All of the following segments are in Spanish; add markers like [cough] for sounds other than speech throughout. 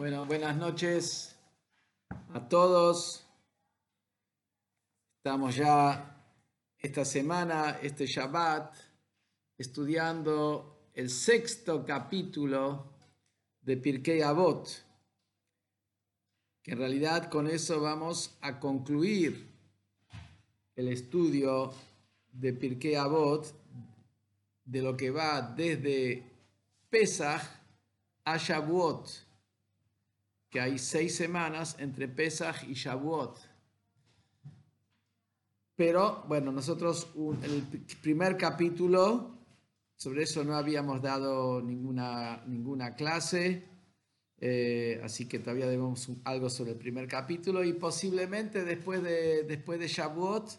Bueno, buenas noches a todos. Estamos ya esta semana, este Shabbat, estudiando el sexto capítulo de Pirkei Avot, que en realidad con eso vamos a concluir el estudio de Pirkei Avot, de lo que va desde Pesach a Shavuot que hay seis semanas entre Pesach y Shavuot. Pero bueno, nosotros el primer capítulo, sobre eso no habíamos dado ninguna, ninguna clase, eh, así que todavía debemos algo sobre el primer capítulo y posiblemente después de, después de Shavuot,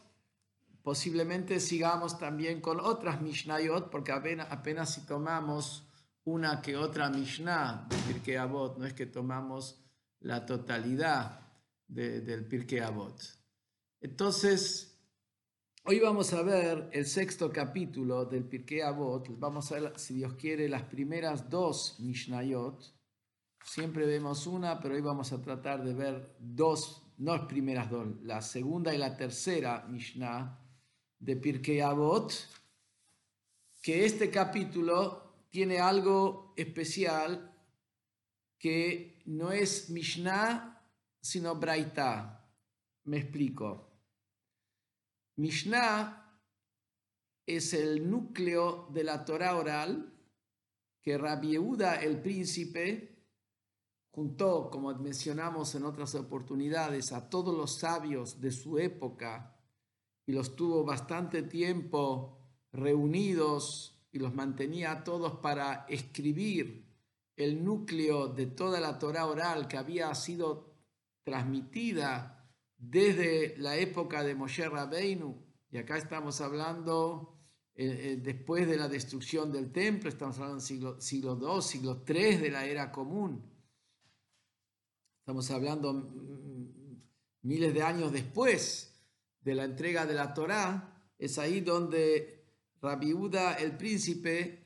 posiblemente sigamos también con otras Mishnayot, porque apenas, apenas si tomamos una que otra Mishnah de Pirkei Avot, no es que tomamos la totalidad del Pirkei Avot. Entonces, hoy vamos a ver el sexto capítulo del Pirkei Avot. Vamos a ver, si Dios quiere, las primeras dos Mishnayot. Siempre vemos una, pero hoy vamos a tratar de ver dos, no las primeras dos, la segunda y la tercera Mishnah de Pirkei Avot, que este capítulo tiene algo especial que no es Mishnah, sino Braita. Me explico. Mishnah es el núcleo de la Torah oral que Rabbi Yehuda, el príncipe, juntó, como mencionamos en otras oportunidades, a todos los sabios de su época y los tuvo bastante tiempo reunidos y los mantenía a todos para escribir el núcleo de toda la Torah oral que había sido transmitida desde la época de Moshe Rabbeinu, y acá estamos hablando eh, eh, después de la destrucción del templo, estamos hablando del siglo, siglo II, siglo III de la era común. Estamos hablando mm, miles de años después de la entrega de la Torá, es ahí donde Rabbi Uda, el príncipe,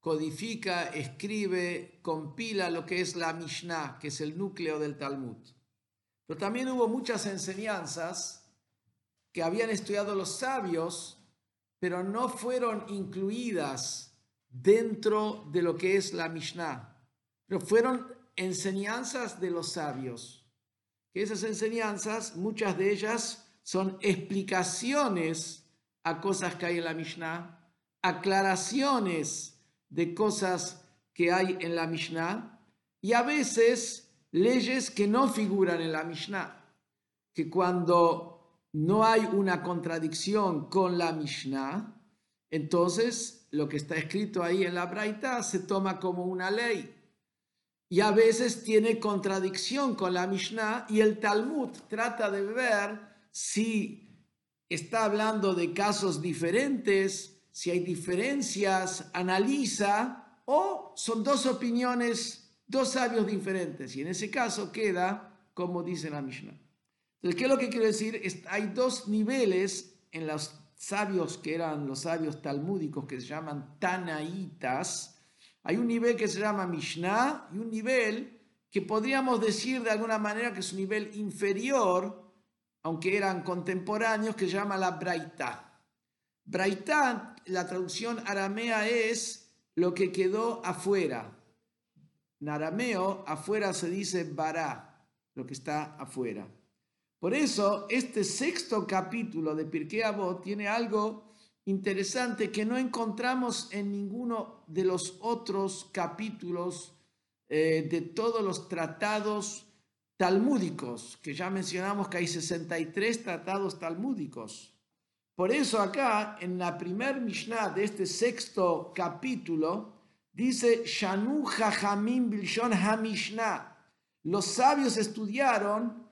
codifica, escribe, compila lo que es la Mishnah, que es el núcleo del Talmud. Pero también hubo muchas enseñanzas que habían estudiado los sabios, pero no fueron incluidas dentro de lo que es la Mishnah, pero fueron enseñanzas de los sabios. Que esas enseñanzas, muchas de ellas son explicaciones a cosas que hay en la Mishnah, aclaraciones de cosas que hay en la Mishnah y a veces leyes que no figuran en la Mishnah, que cuando no hay una contradicción con la Mishnah, entonces lo que está escrito ahí en la Braita se toma como una ley. Y a veces tiene contradicción con la Mishnah y el Talmud trata de ver si está hablando de casos diferentes si hay diferencias, analiza, o son dos opiniones, dos sabios diferentes, y en ese caso queda como dice la Mishnah. Entonces, ¿qué es lo que quiero decir? Hay dos niveles en los sabios que eran los sabios talmúdicos que se llaman Tanaitas. Hay un nivel que se llama Mishnah y un nivel que podríamos decir de alguna manera que es un nivel inferior, aunque eran contemporáneos, que llama la Braita. Braitá, la traducción aramea es lo que quedó afuera. En arameo, afuera se dice bará, lo que está afuera. Por eso, este sexto capítulo de Pirkei Avot tiene algo interesante que no encontramos en ninguno de los otros capítulos eh, de todos los tratados talmúdicos, que ya mencionamos que hay 63 tratados talmúdicos. Por eso acá, en la primer Mishnah de este sexto capítulo, dice Shanu Jajamim Bilshon HaMishnah. Los sabios estudiaron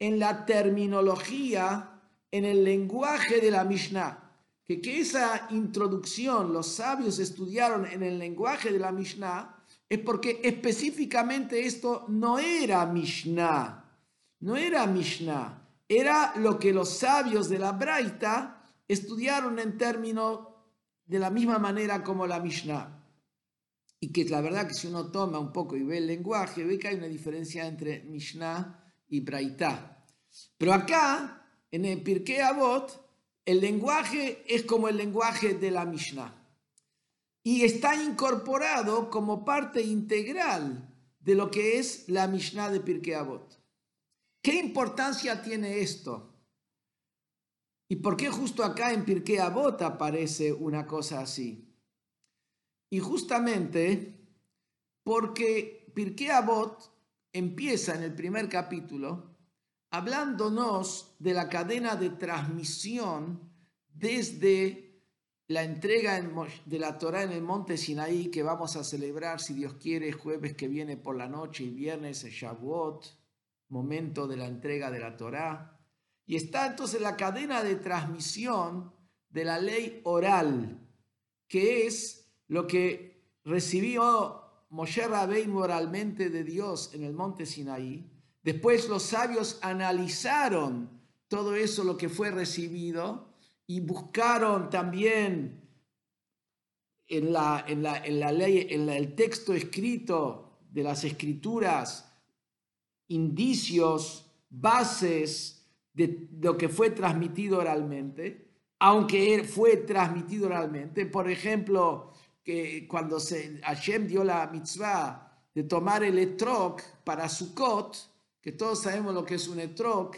en la terminología, en el lenguaje de la Mishnah. Que, que esa introducción, los sabios estudiaron en el lenguaje de la Mishnah, es porque específicamente esto no era Mishnah. No era Mishnah. Era lo que los sabios de la Braita estudiaron en términos de la misma manera como la Mishnah. y que la verdad que si uno toma un poco y ve el lenguaje, ve que hay una diferencia entre Mishnah y Braitá. Pero acá, en el Pirkei Avot, el lenguaje es como el lenguaje de la Mishnah y está incorporado como parte integral de lo que es la Mishnah de Pirkei Avot. ¿Qué importancia tiene esto? ¿Y por qué justo acá en Pirkei Avot aparece una cosa así? Y justamente porque Pirkei Avot empieza en el primer capítulo hablándonos de la cadena de transmisión desde la entrega de la Torah en el monte Sinaí que vamos a celebrar, si Dios quiere, jueves que viene por la noche y viernes es Shavuot, momento de la entrega de la Torah. Y está entonces la cadena de transmisión de la ley oral, que es lo que recibió Moshe Rabbeinu oralmente de Dios en el monte Sinaí. Después los sabios analizaron todo eso, lo que fue recibido, y buscaron también en, la, en, la, en la ley, en el texto escrito de las escrituras, indicios, bases de lo que fue transmitido oralmente, aunque fue transmitido oralmente. Por ejemplo, que cuando se, Hashem dio la mitzvah de tomar el etrog para Sukkot, que todos sabemos lo que es un etrog,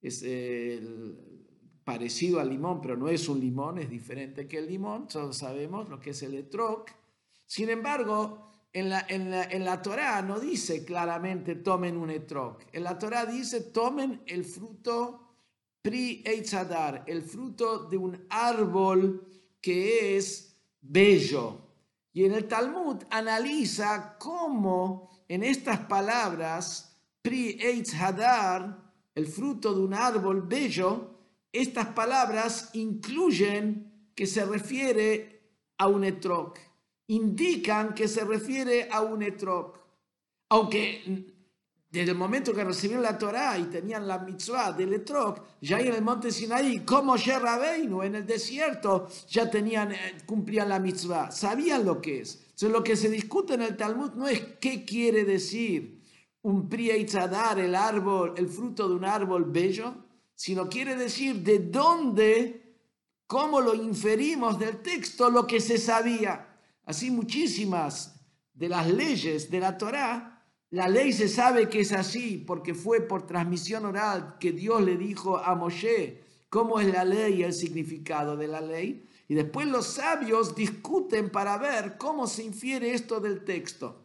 es el, parecido al limón, pero no es un limón, es diferente que el limón, todos sabemos lo que es el etrog. Sin embargo, en la, en la, en la Torah no dice claramente tomen un etrog. En la Torah dice tomen el fruto pri eitzadar, el fruto de un árbol que es bello. Y en el Talmud analiza cómo en estas palabras pri eitzadar, el fruto de un árbol bello, estas palabras incluyen que se refiere a un etrog, indican que se refiere a un etrog. Aunque desde el momento que recibieron la Torá y tenían la mitzvah del etrog, ya en el monte Sinaí, como Sherrabeinu, en el desierto, ya tenían, eh, cumplían la mitzvah, sabían lo que es. Entonces, lo que se discute en el Talmud no es qué quiere decir un prieitzadar, el árbol, el fruto de un árbol bello, sino quiere decir de dónde, cómo lo inferimos del texto, lo que se sabía. Así muchísimas de las leyes de la Torá, la ley se sabe que es así porque fue por transmisión oral que Dios le dijo a Moshe cómo es la ley y el significado de la ley. Y después los sabios discuten para ver cómo se infiere esto del texto.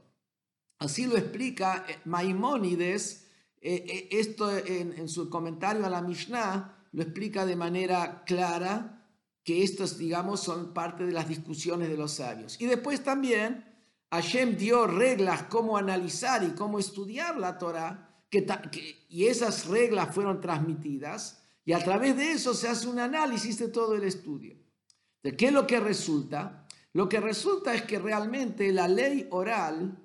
Así lo explica Maimónides eh, eh, esto en, su comentario a la Mishnah lo explica de manera clara que estos, digamos, son parte de las discusiones de los sabios. Y después también Hashem dio reglas cómo analizar y cómo estudiar la Torah, que, y esas reglas fueron transmitidas, y a través de eso se hace un análisis de todo el estudio. ¿De qué es lo que resulta? Lo que resulta es que realmente la ley oral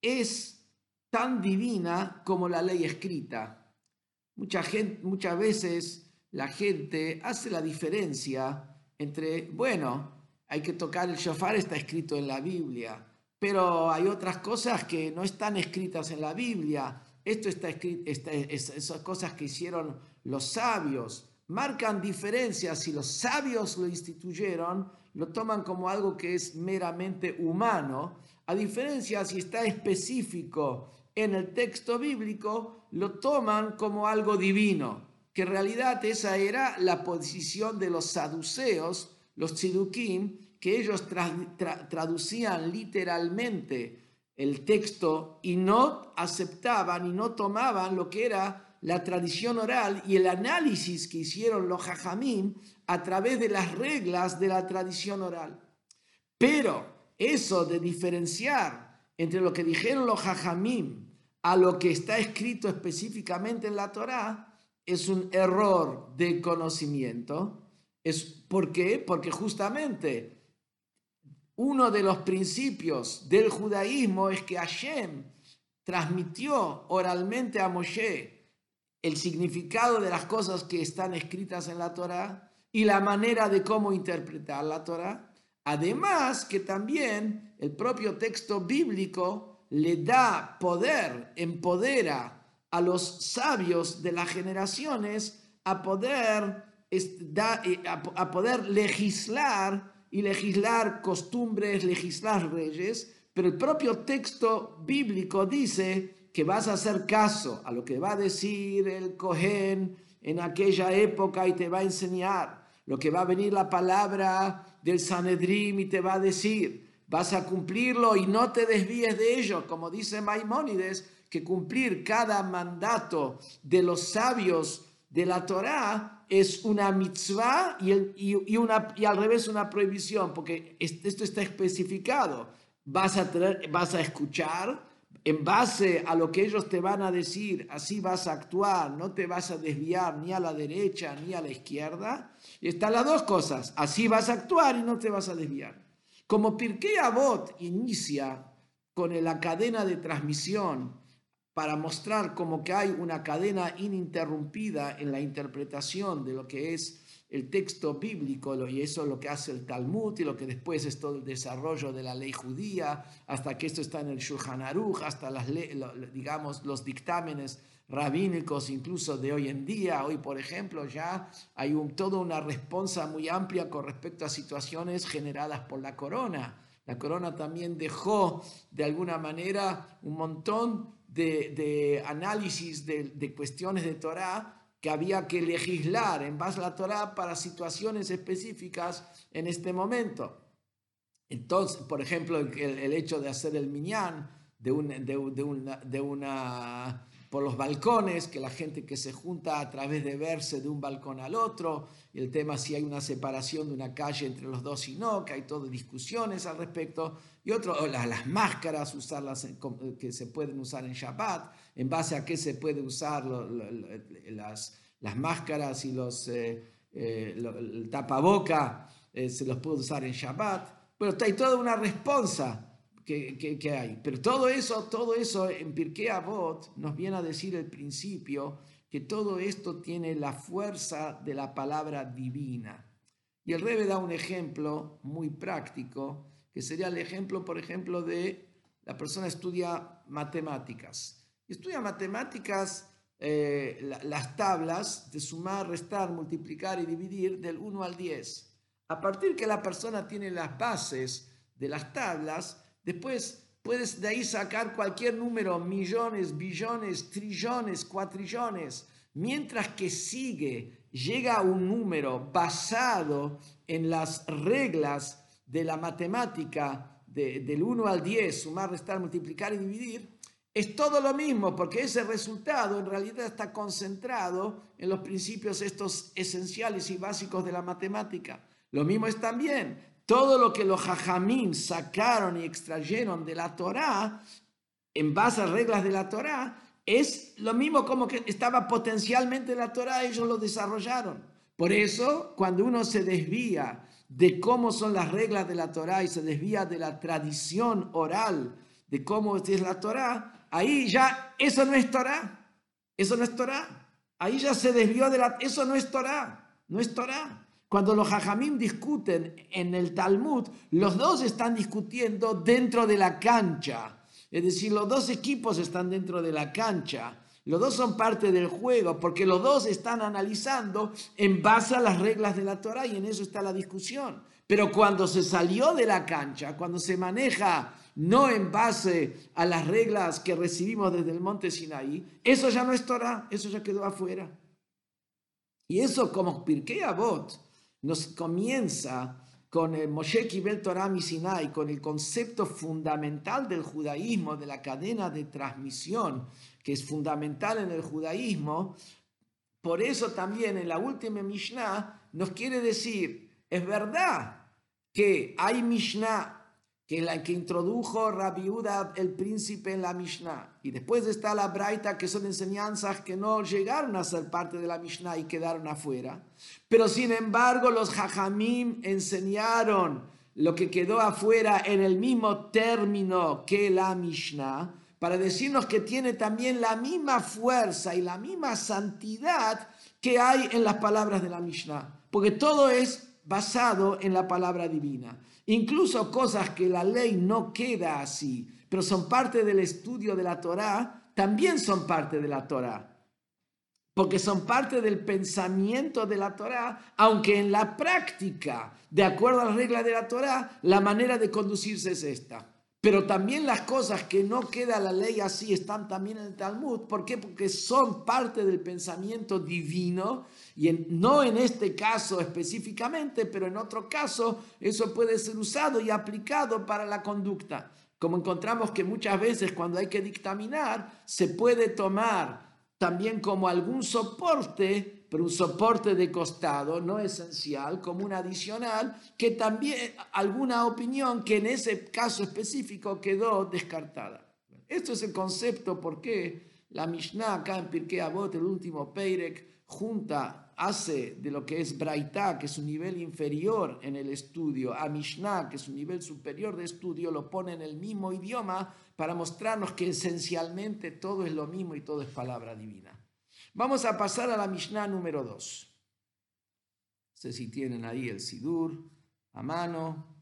es tan divina como la ley escrita. Muchas veces la gente hace la diferencia entre, bueno, hay que tocar el shofar, está escrito en la Biblia, pero hay otras cosas que no están escritas en la Biblia. Esto está escrito, esas cosas que hicieron los sabios marcan diferencias. Si los sabios lo instituyeron, lo toman como algo que es meramente humano, a diferencia si está específico en el texto bíblico lo toman como algo divino, que en realidad esa era la posición de los saduceos, los tzidukim, que ellos traducían literalmente el texto y no aceptaban y no tomaban lo que era la tradición oral y el análisis que hicieron los jajamim a través de las reglas de la tradición oral. Pero eso de diferenciar entre lo que dijeron los jajamim a lo que está escrito específicamente en la Torá es un error de conocimiento. Es, ¿Por qué? Porque justamente uno de los principios del judaísmo es que Hashem transmitió oralmente a Moshe el significado de las cosas que están escritas en la Torá y la manera de cómo interpretar la Torá Además que también el propio texto bíblico le da poder, empodera a los sabios de las generaciones a poder, a poder legislar y legislar costumbres, legislar reyes, pero el propio texto bíblico dice que vas a hacer caso a lo que va a decir el Cohen en aquella época y te va a enseñar, lo que va a venir la palabra del Sanedrim y te va a decir, vas a cumplirlo y no te desvíes de ello, como dice Maimónides, que cumplir cada mandato de los sabios de la Torá es una mitzvah y, y, una, y al revés una prohibición, porque esto está especificado. Vas a, vas a escuchar, en base a lo que ellos te van a decir, así vas a actuar, no te vas a desviar ni a la derecha ni a la izquierda. Y están las dos cosas, así vas a actuar y no te vas a desviar. Como Pirkei Avot inicia con la cadena de transmisión para mostrar como que hay una cadena ininterrumpida en la interpretación de lo que es el texto bíblico, y eso es lo que hace el Talmud, y lo que después es todo el desarrollo de la ley judía, hasta que esto está en el Shulchan Aruch, hasta las, digamos, los dictámenes rabínicos incluso de hoy en día. Hoy, por ejemplo, ya hay un, toda una respuesta muy amplia con respecto a situaciones generadas por la corona. La corona también dejó de alguna manera un montón de, análisis de, de cuestiones de Torah que había que legislar en base a la Torah para situaciones específicas en este momento. Entonces, por ejemplo, el, hecho de hacer el una, de una por los balcones, que la gente que se junta a través de verse de un balcón al otro, el tema si hay una separación de una calle entre los dos y no, que hay todas discusiones al respecto, y otro, las, máscaras, usarlas que se pueden usar en Shabbat, en base a qué se puede usar las, las máscaras y los eh, eh, el tapaboca, eh, se los puede usar en Shabbat, pero hay toda una respuesta que, hay. Pero todo eso, todo eso en Pirkei Avot nos viene a decir el principio que todo esto tiene la fuerza de la palabra divina. Y el Rebe da un ejemplo muy práctico, que sería el ejemplo, por ejemplo, de la persona estudia matemáticas. Estudia matemáticas, eh, las tablas de sumar, restar, multiplicar y dividir del 1 al 10. A partir que la persona tiene las bases de las tablas, Después puedes de ahí sacar cualquier número, millones, billones, trillones, cuatrillones, mientras que sigue, llega a un número basado en las reglas de la matemática del 1 al 10, sumar, restar, multiplicar y dividir, es todo lo mismo, porque ese resultado en realidad está concentrado en los principios estos esenciales y básicos de la matemática. Lo mismo es también todo lo que los jajamín sacaron y extrayeron de la Torá, en base a reglas de la Torá, es lo mismo como que estaba potencialmente en la Torá, ellos lo desarrollaron. Por eso, cuando uno se desvía de cómo son las reglas de la Torá y se desvía de la tradición oral de cómo es la Torá, ahí ya eso no es Torá, eso no es Torá. Ahí ya se desvió de la... Eso no es Torá, no es Torá. Cuando los hajamim discuten en el Talmud, los dos están discutiendo dentro de la cancha. Es decir, los dos equipos están dentro de la cancha. Los dos son parte del juego porque los dos están analizando en base a las reglas de la Torah y en eso está la discusión. Pero cuando se salió de la cancha, cuando se maneja no en base a las reglas que recibimos desde el monte Sinaí, eso ya no es Torah, eso ya quedó afuera. Y eso como Pirkei Avot, nos comienza con el Moshe Kibel Torah Sinai, con el concepto fundamental del judaísmo, de la cadena de transmisión, que es fundamental en el judaísmo. Por eso también en la última Mishnah nos quiere decir, es verdad que hay Mishnah que la que introdujo Rabiuda el príncipe en la Mishnah. Y después está la Braita, que son enseñanzas que no llegaron a ser parte de la Mishnah y quedaron afuera. Pero sin embargo, los Jajamim enseñaron lo que quedó afuera en el mismo término que la Mishnah, para decirnos que tiene también la misma fuerza y la misma santidad que hay en las palabras de la Mishnah. Porque todo es basado en la palabra divina. Incluso cosas que la ley no queda así, pero son parte del estudio de la Torá, también son parte de la Torá. Porque son parte del pensamiento de la Torá, aunque en la práctica, de acuerdo a las reglas de la Torá, la manera de conducirse es esta. Pero también las cosas que no queda la ley así están también en el Talmud. ¿Por qué? Porque son parte del pensamiento divino y no en este caso específicamente, pero en otro caso eso puede ser usado y aplicado para la conducta. Como encontramos que muchas veces cuando hay que dictaminar se puede tomar también como algún soporte, pero un soporte de costado, no esencial, como un adicional, que también alguna opinión que en ese caso específico quedó descartada. Esto es el concepto por qué la Mishnah acá en Pirkei Avot, el último Peirek, junta, hace de lo que es Braita, que es un nivel inferior en el estudio, a Mishnah, que es un nivel superior de estudio, lo pone en el mismo idioma para mostrarnos que esencialmente todo es lo mismo y todo es palabra divina. Vamos a pasar a la Mishnah número 2. No sé si tienen ahí el Sidur a mano,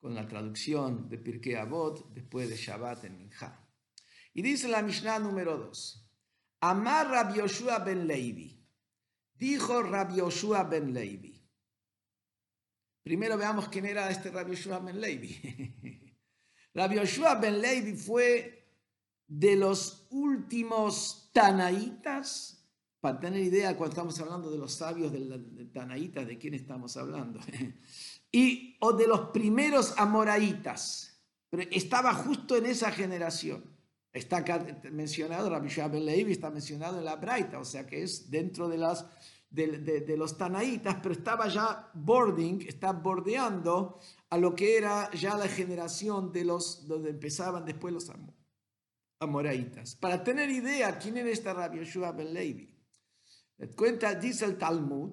con la traducción de Pirkei Avot después de Shabbat en Minha. Y dice la Mishnah número 2. Amar Rabbi Yoshua ben Levi. Dijo Rabbi Yoshua ben Levi. Primero veamos quién era este Rabbi Yoshua ben Levi. [laughs] Rabbi Yoshua ben Levi fue de los últimos tanaitas, para tener idea cuando estamos hablando de los sabios de tanaitas, de quién estamos hablando, [laughs] y o de los primeros amoraitas, pero estaba justo en esa generación. Está mencionado, Rabbi Yoshua ben Levi está mencionado en la Braita, o sea que es dentro de las de, los tanaitas, pero estaba ya boarding, está bordeando a lo que era ya la generación de los, donde empezaban después los amoraitas. Para tener idea quién era esta Rabbi Yoshua ben Levi, cuenta, dice el Talmud,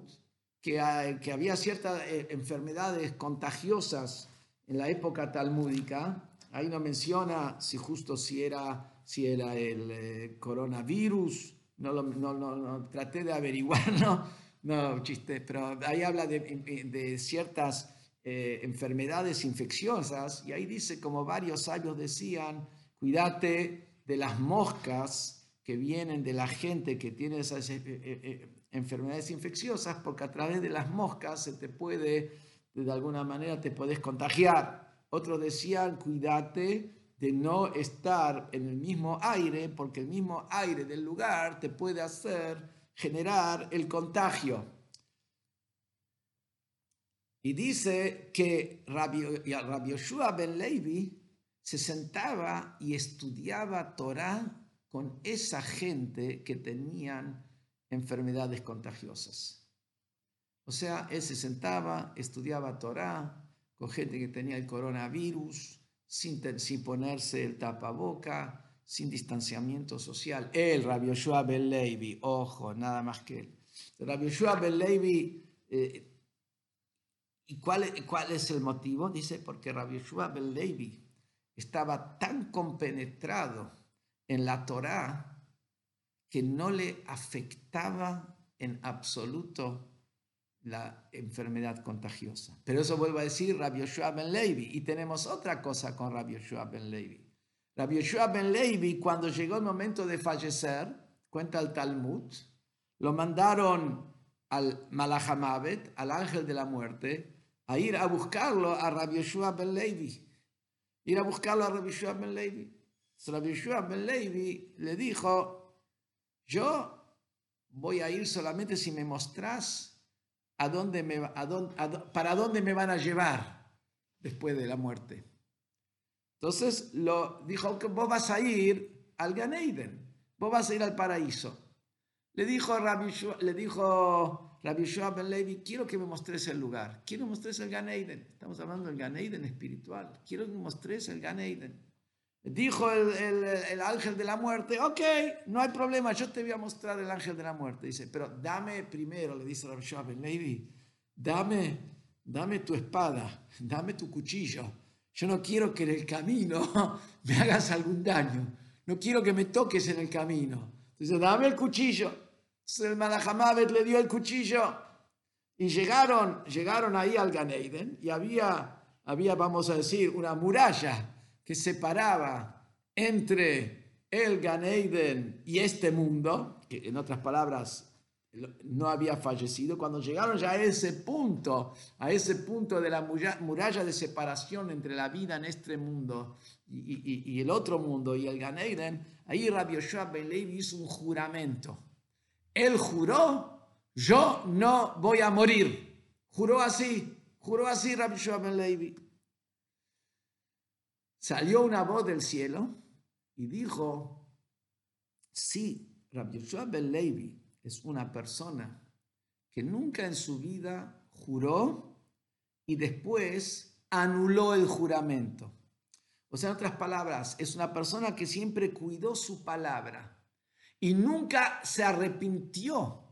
que, que había ciertas eh, enfermedades contagiosas en la época talmúdica. Ahí no menciona si justo si era, si era el eh, coronavirus, no, lo, no, no, traté de averiguar, [laughs] no, no, chiste, pero ahí habla de, de ciertas eh, enfermedades infecciosas y ahí dice, como varios sabios decían, cuídate de las moscas que vienen de la gente que tiene esas eh, eh, enfermedades infecciosas, porque a través de las moscas se te puede, de alguna manera te puedes contagiar. Otros decían, cuídate de no estar en el mismo aire, porque el mismo aire del lugar te puede hacer generar el contagio. Y dice que Rabbi, Yoshua ben Levi se sentaba y estudiaba Torah con esa gente que tenían enfermedades contagiosas. O sea, él se sentaba, estudiaba Torah con gente que tenía el coronavirus, sin, ponerse el tapaboca, sin distanciamiento social. Él, Rabbi Yoshua Ben ojo, nada más que él. Rabbi Yoshua Ben eh, ¿y cuál, es el motivo? Dice, porque Rabbi Yoshua Ben estaba tan compenetrado en la Torá que no le afectaba en absoluto la enfermedad contagiosa. Pero eso vuelvo a decir Rabbi Yoshua ben Levi. Y tenemos otra cosa con Rabbi Yoshua ben Levi. Rabbi Yoshua ben Levi, cuando llegó el momento de fallecer, cuenta el Talmud, lo mandaron al Malachamavet, al ángel de la muerte, a ir a buscarlo a Rabbi Yoshua ben Levi. Ir a buscarlo a Rabbi Yoshua ben Levi. Rabbi Yoshua ben Levi le dijo, yo voy a ir solamente si me mostrás a dónde me, para dónde me van a llevar después de la muerte. Entonces lo dijo vos vas a ir al Ganeiden, vos vas a ir al paraíso. Le dijo Rabbi le dijo Rabbi Ben Levi, quiero que me mostres el lugar, quiero que mostres el Ganeiden. Estamos hablando del Ganeiden espiritual, quiero que me mostres el Ganeiden. Dijo el, ángel de la muerte, ok, no hay problema, yo te voy a mostrar el ángel de la muerte. Dice, pero dame primero, le dice Rabbi Ben Levi, dame, dame tu espada, dame tu cuchillo. Yo no quiero que en el camino [laughs] me hagas algún daño. No quiero que me toques en el camino. Dice, dame el cuchillo. El Malahamavet le dio el cuchillo Y llegaron, llegaron ahí al Ganeiden y había, había, vamos a decir, una muralla que separaba entre el Ganeiden y este mundo, que en otras palabras no había fallecido, cuando llegaron ya a ese punto, a ese punto de la muralla de separación entre la vida en este mundo y, el otro mundo y el Ganeiden, ahí Rabbi Yoshua Ben Levi hizo un juramento. Él juró, yo no voy a morir. Juró así, juró así Rabbi Ben Levi. Salió una voz del cielo y dijo, sí, Rabbi Ben Levi es una persona que nunca en su vida juró y después anuló el juramento. O sea, en otras palabras, es una persona que siempre cuidó su palabra y nunca se arrepintió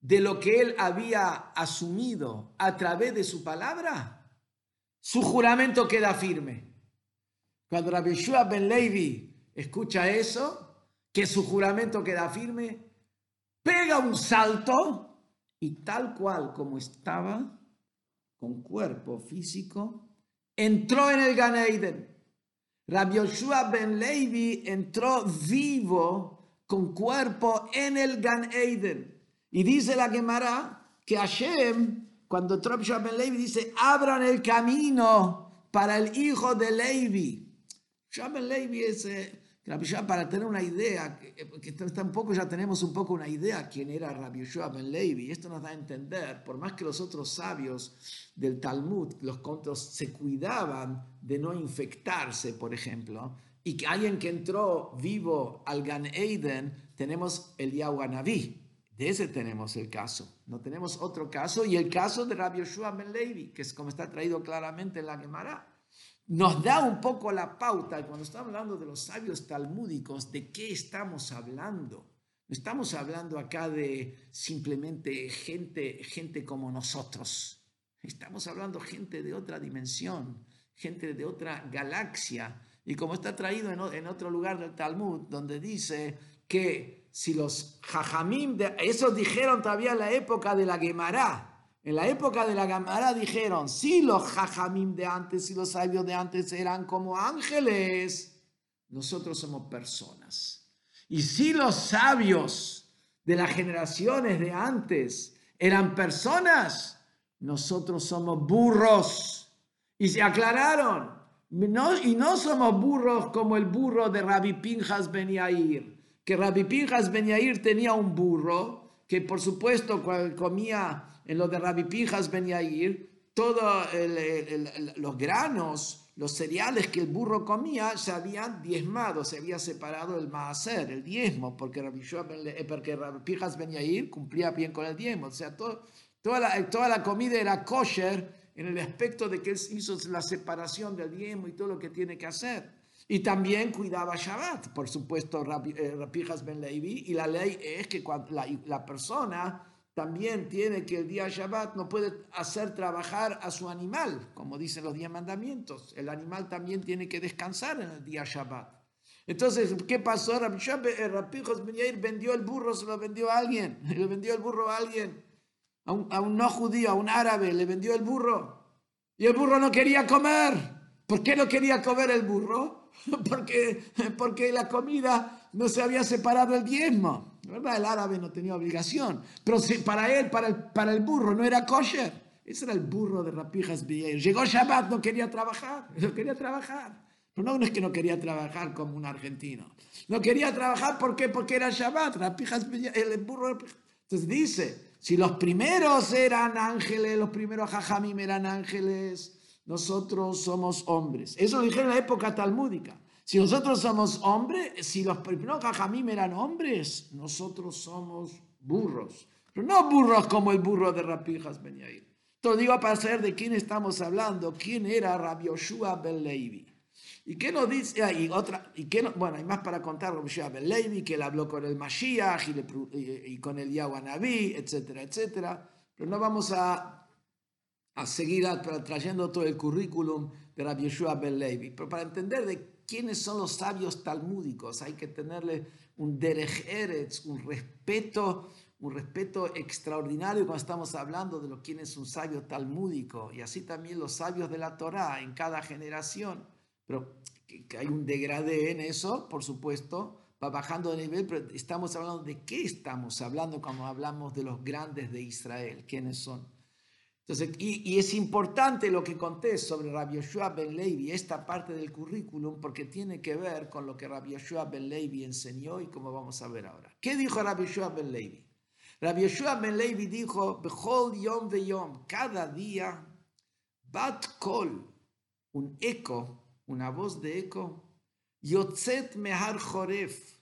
de lo que él había asumido a través de su palabra. Su juramento queda firme. Cuando Rabbi Shua Ben Levi escucha eso, que su juramento queda firme, pega un salto y tal cual como estaba, con cuerpo físico, entró en el Gan Eden. Rabbi Yoshua ben Levi entró vivo con cuerpo en el Gan Eden. Y dice la Gemara que Hashem, cuando Yoshua ben Levi, dice, abran el camino para el hijo de Levi. Ben Levi es... Eh, para tener una idea, que está un poco, ya tenemos un poco una idea quién era Rabbi Yoshua ben Levi. Esto nos da a entender, por más que los otros sabios del Talmud, los contos, se cuidaban de no infectarse, por ejemplo, y que alguien que entró vivo al Gan Eden, tenemos el Yahuanabí. De ese tenemos el caso. No tenemos otro caso. Y el caso de Rabbi Yoshua ben Levi, que es como está traído claramente en la Gemara nos da un poco la pauta cuando estamos hablando de los sabios talmúdicos, ¿de qué estamos hablando? No estamos hablando acá de simplemente gente, gente como nosotros. Estamos hablando gente de otra dimensión, gente de otra galaxia. Y como está traído en, otro lugar del Talmud, donde dice que si los jajamim, de, eso dijeron todavía en la época de la Gemara, en la época de la Gamara dijeron, si los jajamim de antes y los sabios de antes eran como ángeles, nosotros somos personas. Y si los sabios de las generaciones de antes eran personas, nosotros somos burros. Y se aclararon, y no somos burros como el burro de Rabbi Pinjas Ben Yair, que Rabbi Pinjas Ben Yair tenía un burro que por supuesto cuando comía en lo de Rabbi Pijas Ben Yair, todos los granos, los cereales que el burro comía se habían diezmado, se había separado el maaser, el diezmo, porque Rabbi, eh, porque Rabbi Pijas Ben Yair cumplía bien con el diezmo. O sea, toda, toda la comida era kosher en el aspecto de que él hizo la separación del diezmo y todo lo que tiene que hacer. Y también cuidaba Shabbat, por supuesto, Rabbi, eh, Ben Levi, y la ley es que la, persona también tiene que el día Shabbat no puede hacer trabajar a su animal, como dicen los diez mandamientos. El animal también tiene que descansar en el día Shabbat. Entonces, ¿qué pasó? Rabbi Ben vendió el burro, se lo vendió a alguien. [laughs] Le vendió el burro a alguien, a un, no judío, a un árabe, le vendió el burro. Y el burro no quería comer. ¿Por qué no quería comer el burro? [laughs] Porque, porque la comida no se había separado el diezmo. ¿verdad? El árabe no tenía obligación, pero si para él, para el, para el burro, no era kosher. Ese era el burro de Rapijas Villegas. Llegó Shabbat, no quería trabajar, [laughs] no quería trabajar. Pero no, es que no quería trabajar como un argentino. No quería trabajar ¿por qué? porque era Shabbat, Rapijas el burro. Entonces dice, si los primeros eran ángeles, los primeros jajamim eran ángeles, nosotros somos hombres. Eso lo dijeron en la época talmúdica. Si nosotros somos hombres, si los primeros jajamim eran hombres, nosotros somos burros. Pero no burros como el burro de Rapijas Ben Yair. Todo digo para saber de quién estamos hablando, quién era Rabbi Yoshua Ben Levi. ¿Y qué nos dice? Ah, y otra, y qué bueno, hay más para contar Yoshua Ben Levi, que él habló con el Mashiach y, con el Naví, etcétera, etcétera. Pero no vamos a, a seguir trayendo todo el currículum de Rabbi Yoshua Ben Levi. Pero para entender de quiénes son los sabios talmúdicos. Hay que tenerle un derech eretz, un respeto, un respeto extraordinario cuando estamos hablando de lo quién es un sabio talmúdico y así también los sabios de la Torá en cada generación. Pero que hay un degradé en eso, por supuesto, va bajando de nivel, pero estamos hablando de qué estamos hablando cuando hablamos de los grandes de Israel, quiénes son. Entonces, y, es importante lo que conté sobre Rabbi Yoshua ben Levi, esta parte del currículum, porque tiene que ver con lo que Rabbi Yoshua ben Levi enseñó y como vamos a ver ahora. ¿Qué dijo Rabbi Yoshua ben Levi? Rabbi Yoshua ben Levi dijo, Bechol yom ve yom, cada día, bat kol, un eco, una voz de eco, yotzet mehar joref,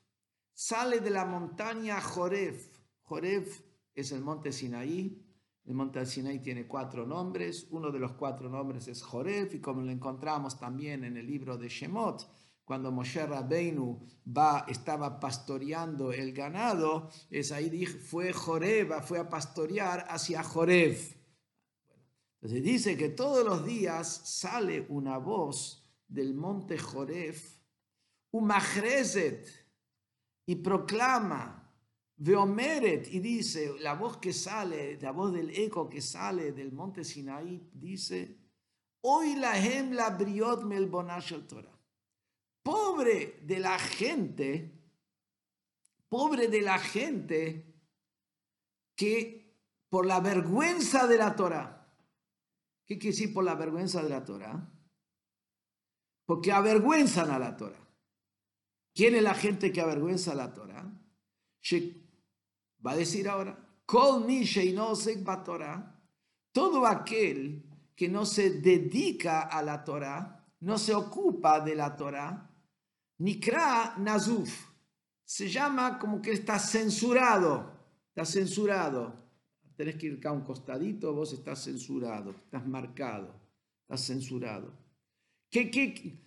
sale de la montaña Joref. Joref es el monte Sinaí, el monte Sinaí tiene cuatro nombres, uno de los cuatro nombres es Joref, y como lo encontramos también en el libro de Shemot, cuando Moshe Rabbeinu va, estaba pastoreando el ganado, es ahí fue Joreb, fue a pastorear hacia Joreb. entonces dice que todos los días sale una voz del monte Joreb, un y proclama Veomeret y dice, la voz que sale, la voz del eco que sale del monte Sinaí, dice, hoy la hemla briot melbonash Torah. Pobre de la gente, pobre de la gente que por la vergüenza de la Torah, ¿qué quiere decir por la vergüenza de la Torah? Porque avergüenzan a la Torah. ¿Quién es la gente que avergüenza a la Torah? Va a decir ahora, todo aquel que no se dedica a la Torah, no se ocupa de la Torah, Nikra Nazuf, se llama como que está censurado, está censurado. Tenés que ir acá a un costadito, vos estás censurado, estás marcado, estás censurado. ¿Qué, qué,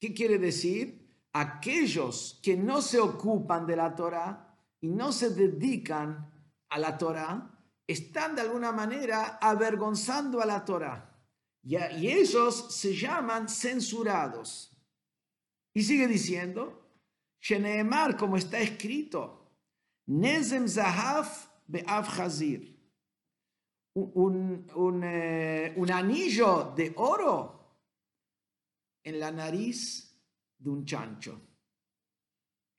qué quiere decir? Aquellos que no se ocupan de la Torah, y no se dedican a la Torah, están de alguna manera avergonzando a la Torah. Y, y ellos se llaman censurados. Y sigue diciendo, Sheneemar, como está escrito, Nezem Zahaf Be'av Hazir. Un, un, eh, un anillo de oro en la nariz de un chancho.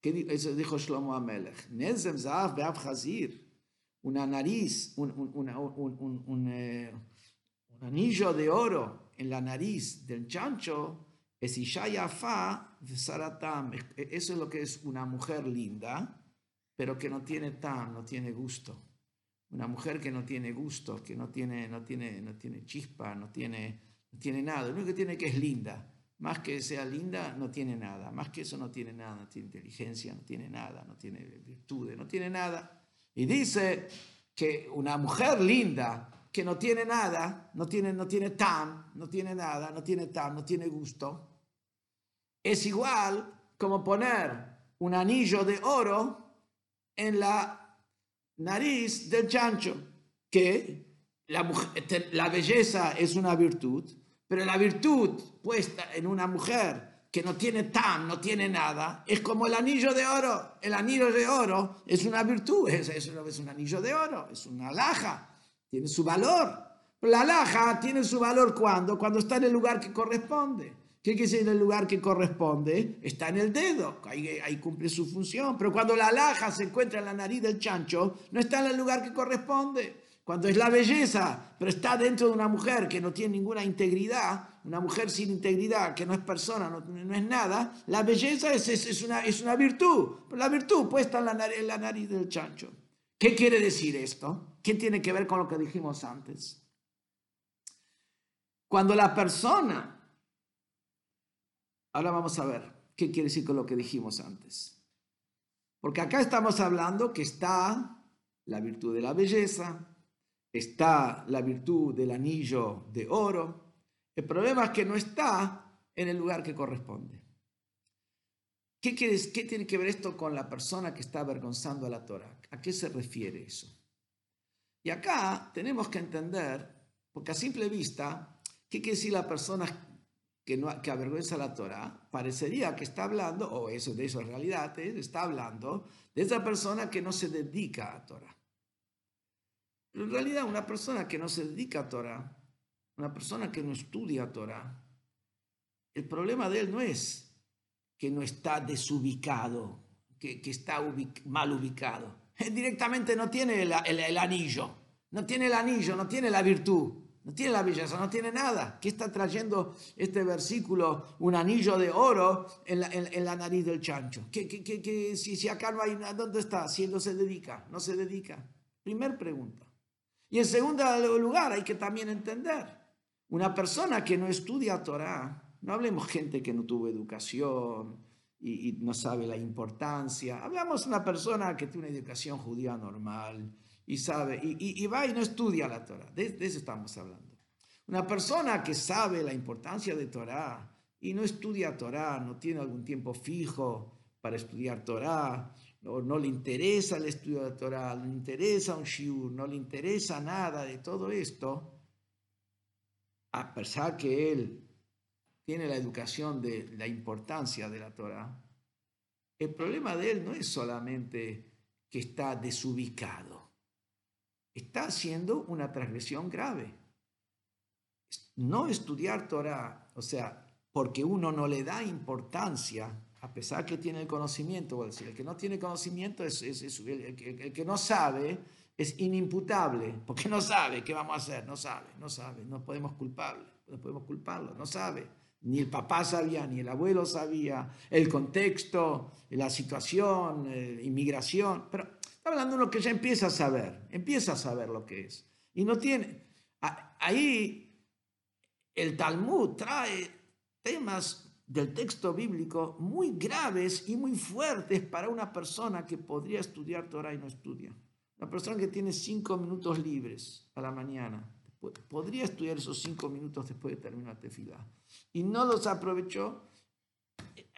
Eso dijo Shlomo Amelech. Nezem Zahav Beav Chazir. Una nariz, un, un, un, un, eh, anillo de oro en la nariz del chancho es Ishayafa Saratam. Eso es lo que es una mujer linda, pero que no tiene tam, no tiene gusto. Una mujer que no tiene gusto, que no tiene, no tiene, no tiene chispa, no tiene, no tiene nada. Lo único que tiene que es linda. Más que sea linda, no tiene nada. Más que eso, no tiene nada. No tiene inteligencia, no tiene nada, no tiene virtudes, no tiene nada. Y dice que una mujer linda que no tiene nada, no tiene, no tiene tam, no tiene nada, no tiene tam, no tiene gusto, es igual como poner un anillo de oro en la nariz del chancho, que la, la belleza es una virtud, pero la virtud puesta en una mujer que no tiene tam, no tiene nada, es como el anillo de oro. El anillo de oro es una virtud, es, es, es un anillo de oro, es una alhaja, tiene su valor. La alhaja tiene su valor cuando, cuando está en el lugar que corresponde. ¿Qué quiere decir el lugar que corresponde? Está en el dedo, ahí, ahí, cumple su función. Pero cuando la alhaja se encuentra en la nariz del chancho, no está en el lugar que corresponde cuando es la belleza, pero está dentro de una mujer que no tiene ninguna integridad, una mujer sin integridad, que no es persona, no, es nada, la belleza es, una, es una virtud, la virtud puesta en la, en la nariz del chancho. ¿Qué quiere decir esto? ¿Qué tiene que ver con lo que dijimos antes? Cuando la persona, ahora vamos a ver qué quiere decir con lo que dijimos antes. Porque acá estamos hablando que está la virtud de la belleza, está la virtud del anillo de oro. El problema es que no está en el lugar que corresponde. ¿Qué, ¿Qué tiene que ver esto con la persona que está avergonzando a la Torah? ¿A qué se refiere eso? Y acá tenemos que entender, porque a simple vista, ¿qué quiere decir la persona que, no, que avergüenza a la Torah? Parecería que está hablando, o eso de eso en realidad está hablando, de esa persona que no se dedica a Torah Pero en realidad una persona que no se dedica a Torah, una persona que no estudia Torah, el problema de él no es que no está desubicado, que, está mal ubicado. Directamente no tiene el anillo, no tiene el anillo, no tiene la virtud. No tiene la belleza, no tiene nada. ¿Qué está trayendo este versículo? Un anillo de oro en la, nariz del chancho. ¿Qué, si, si, acá no hay nada, ¿dónde está? Si él no se dedica, no se dedica. Primer pregunta. Y en segundo lugar, hay que también entender, una persona que no estudia Torah, no hablemos gente que no tuvo educación y, no sabe la importancia, hablamos de una persona que tiene una educación judía normal, y sabe, y, va y no estudia la Torah. De, eso estamos hablando. Una persona que sabe la importancia de Torah y no estudia Torah, no tiene algún tiempo fijo para estudiar Torah, no le interesa el estudio de Torah, no le interesa un shiur, no le interesa nada de todo esto, a pesar que él tiene la educación de la importancia de la Torah, el problema de él no es solamente que está desubicado está haciendo una transgresión grave. No estudiar Torah, o sea, porque uno no le da importancia, a pesar que tiene el conocimiento, voy decir, el que no tiene conocimiento es, el, que no sabe es inimputable, porque no sabe qué vamos a hacer, no sabe, no sabe, no podemos culparlo, no podemos culparlo, no sabe. Ni el papá sabía, ni el abuelo sabía, el contexto, la situación, eh, inmigración, pero hablando de lo que ya empieza a saber, empieza a saber lo que es. Y no tiene, ahí el Talmud trae temas del texto bíblico muy graves y muy fuertes para una persona que podría estudiar Torah y no estudia. Una persona que tiene cinco minutos libres a la mañana, podría estudiar esos cinco minutos después de terminar la tefilá. Y no los aprovechó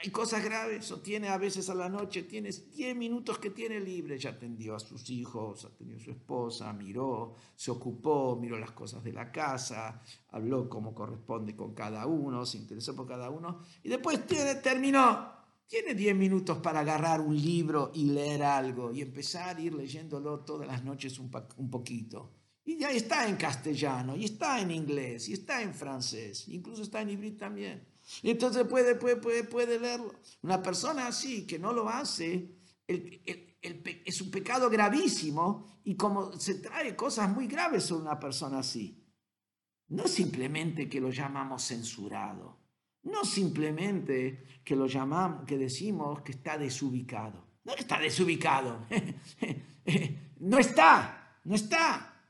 hay cosas graves, o tiene a veces a la noche, tienes 10 minutos que tiene libre, ya atendió a sus hijos, atendió a su esposa, miró, se ocupó, miró las cosas de la casa, habló como corresponde con cada uno, se interesó por cada uno, y después tiene, terminó, tiene 10 minutos para agarrar un libro y leer algo, y empezar a ir leyéndolo todas las noches un, un poquito. Y ya está en castellano, y está en inglés, y está en francés, incluso está en híbrido también. Entonces puede, puede, puede, puede leerlo. Una persona así que no lo hace, es un pecado gravísimo y como se trae cosas muy graves sobre una persona así. No simplemente que lo llamamos censurado, no simplemente que lo llamamos, que decimos que está desubicado. No está desubicado, [laughs] no está, no está.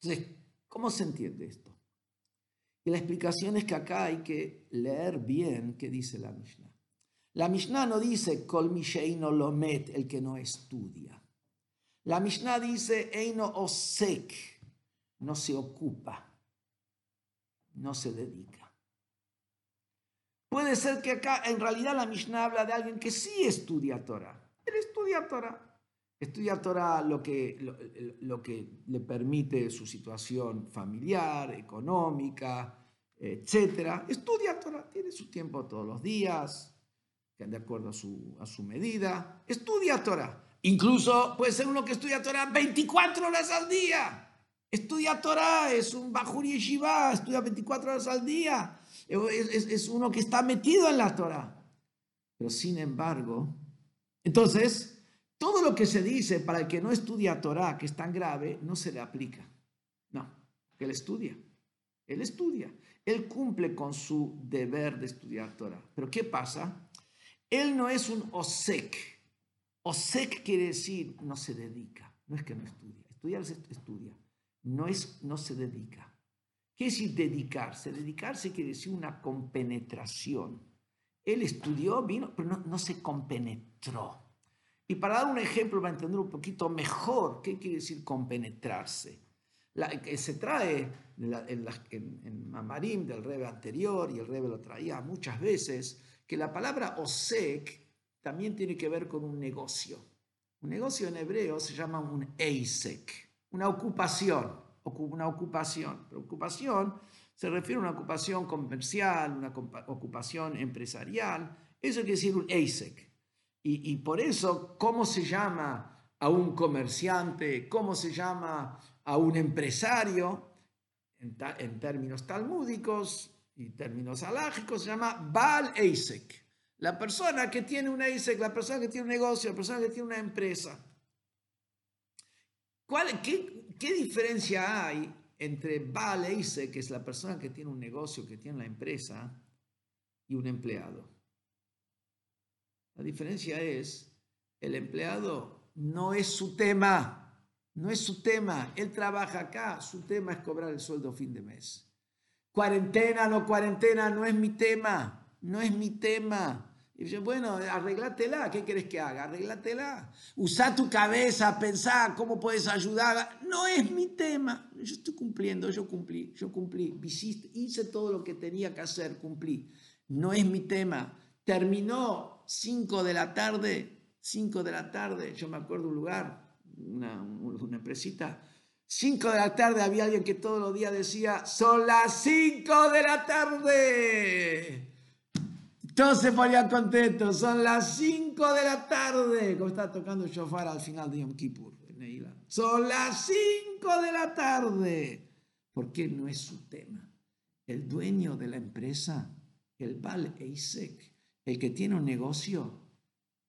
Entonces, ¿cómo se entiende esto? Y la explicación es que acá hay que leer bien qué dice la Mishnah. La Mishnah no dice Kol no lo met, el que no estudia. La Mishnah dice Eino osek, no se ocupa, no se dedica. Puede ser que acá en realidad la Mishnah habla de alguien que sí estudia Torah. Él estudia Torah. Estudia Torah lo que, lo, que le permite su situación familiar, económica, etc. Estudia Torah, tiene su tiempo todos los días, de acuerdo a su, a su medida. Estudia Torah. Incluso puede ser uno que estudia Torah 24 horas al día. Estudia Torah, es un Bajur Yeshiva, estudia 24 horas al día. Es, es uno que está metido en la Torah. Pero sin embargo, entonces todo lo que se dice para el que no estudia Torah, que es tan grave, no se le aplica. No, él estudia. Él estudia. Él cumple con su deber de estudiar Torah. Pero ¿qué pasa? Él no es un osek. Osek quiere decir no se dedica. No es que no estudia. Estudiar es estudia. No, es, no se dedica. ¿Qué es dedicarse? Dedicarse quiere decir una compenetración. Él estudió, vino, pero no se compenetró. Y para dar un ejemplo, para entender un poquito mejor qué quiere decir compenetrarse, la, que se trae en, en, Mamarim del Rebe anterior, y el Rebe lo traía muchas veces, que la palabra osek también tiene que ver con un negocio. Un negocio en hebreo se llama un eisek, una ocupación, una ocupación. Pero ocupación se refiere a una ocupación comercial, una ocupación empresarial. Eso quiere decir un eisek. Y, por eso, ¿cómo se llama a un comerciante? ¿Cómo se llama a un empresario, en, términos talmúdicos y términos alágicos, se llama Baal Eisek. La persona que tiene un Eisek, la persona que tiene un negocio, la persona que tiene una empresa. ¿Cuál, qué, qué, diferencia hay entre Baal Eisek, que es la persona que tiene un negocio, que tiene la empresa, y un empleado? La diferencia es, el empleado no es su tema. No es su tema. Él trabaja acá. Su tema es cobrar el sueldo fin de mes. Cuarentena, no cuarentena, no es mi tema. No es mi tema. Y yo, bueno, arreglátela. ¿Qué quieres que haga? Arreglátela. Usa tu cabeza, pensá cómo puedes ayudar. No es mi tema. Yo estoy cumpliendo, yo cumplí, yo cumplí. hice todo lo que tenía que hacer, cumplí. No es mi tema. Terminó 5 de la tarde, 5 de la tarde, yo me acuerdo un lugar, una, una empresita. 5 de la tarde había alguien que todos los días decía, son las 5 de la tarde. Todos se ponían contentos, son las 5 de la tarde. Como está tocando el shofar al final de Yom Kippur Son las 5 de la tarde. Porque no es su tema. El dueño de la empresa, el Bal Eisek, el que tiene un negocio,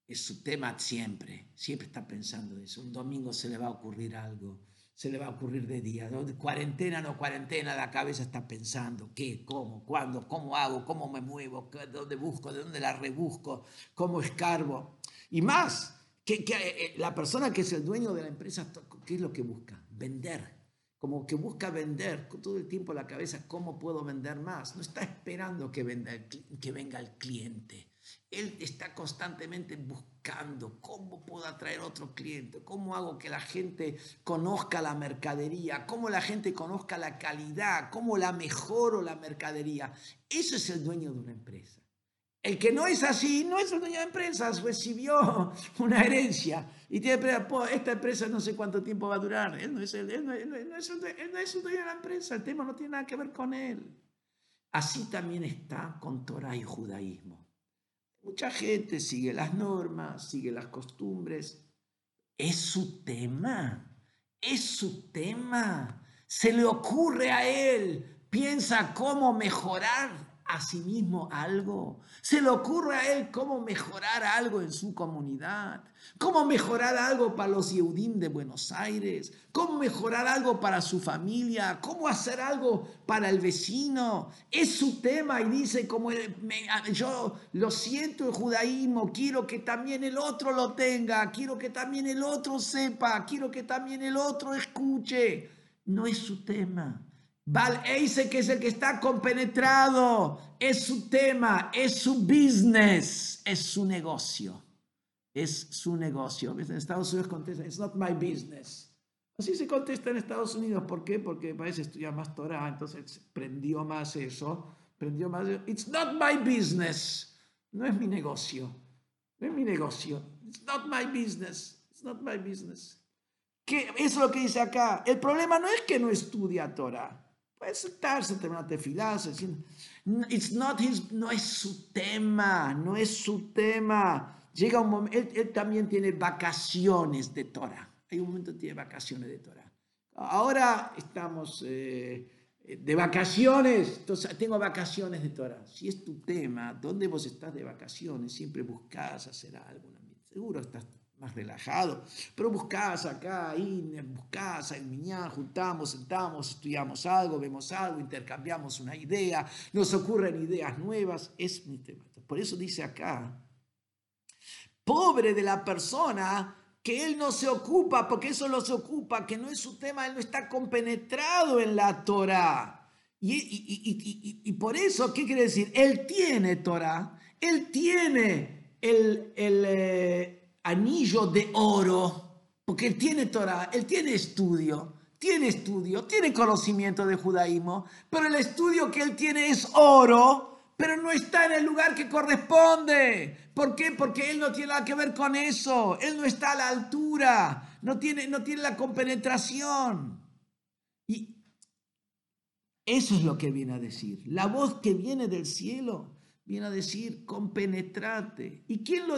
es su tema siempre, siempre está pensando eso. Un domingo se le va a ocurrir algo, se le va a ocurrir de día. Cuarentena, no cuarentena, la cabeza está pensando qué, cómo, cuándo, cómo hago, cómo me muevo, dónde busco, de dónde la rebusco, cómo escarbo. Y más, que, que eh, la persona que es el dueño de la empresa, ¿qué es lo que busca? Vender. Como que busca vender todo el tiempo la cabeza, ¿cómo puedo vender más? No está esperando que, que venga el cliente él está constantemente buscando cómo puedo atraer otro cliente, cómo hago que la gente conozca la mercadería, cómo la gente conozca la calidad, cómo la mejoro la mercadería. Eso es el dueño de una empresa. El que no es así, no es un dueño de empresas, recibió [laughs] una herencia y tiene esta empresa no sé cuánto tiempo va a durar. Él no es, él dueño de la empresa, el tema no tiene nada que ver con él. Así también está con Torah y judaísmo. Mucha gente sigue las normas, sigue las costumbres. Es su tema, es su tema. Se le ocurre a él, piensa cómo mejorar a sí mismo algo. Se le ocurre a él cómo mejorar algo en su comunidad, cómo mejorar algo para los Yehudim de Buenos Aires, cómo mejorar algo para su familia, cómo hacer algo para el vecino. Es su tema y dice, como yo lo siento el judaísmo, quiero que también el otro lo tenga, quiero que también el otro sepa, quiero que también el otro escuche. No es su tema. Val Eise, que es el que está compenetrado, es su tema, es su business, es su negocio. Es su negocio. En Estados Unidos contesta, it's not my business. Así se contesta en Estados Unidos. ¿Por qué? Porque parece estudiar más Torah, entonces prendió más eso. Prendió más eso. It's not my business. No es mi negocio. No es mi negocio. It's not my business. It's not my business. ¿Qué? Eso es lo que dice acá. El problema no es que no estudia Torah. Puede sentarse, terminar. It's not his, no es su tema, no es su tema. Llega un momento, él, también tiene vacaciones de Torah. Hay un momento que tiene vacaciones de Torah. Ahora estamos eh, de vacaciones, entonces tengo vacaciones de Torah. Si es tu tema, ¿dónde vos estás de vacaciones? Siempre buscas hacer algo. Seguro estás más relajado. Pero buscás acá, ahí, buscás, en Miñán, juntamos, sentamos, estudiamos algo, vemos algo, intercambiamos una idea, nos ocurren ideas nuevas. Es mi tema. Por eso dice acá, pobre de la persona que él no se ocupa, porque eso lo se ocupa, que no es su tema, él no está compenetrado en la Torah. Y, por eso, ¿qué quiere decir? Él tiene Torah, él tiene el, el, eh, anillo de oro, porque él tiene Torah, él tiene estudio, tiene estudio, tiene conocimiento de judaísmo, pero el estudio que él tiene es oro, pero no está en el lugar que corresponde. ¿Por qué? Porque él no tiene nada que ver con eso, él no está a la altura, no tiene, no tiene la compenetración. Y eso es lo que viene a decir. La voz que viene del cielo viene a decir compenetrate. ¿Y quién, lo,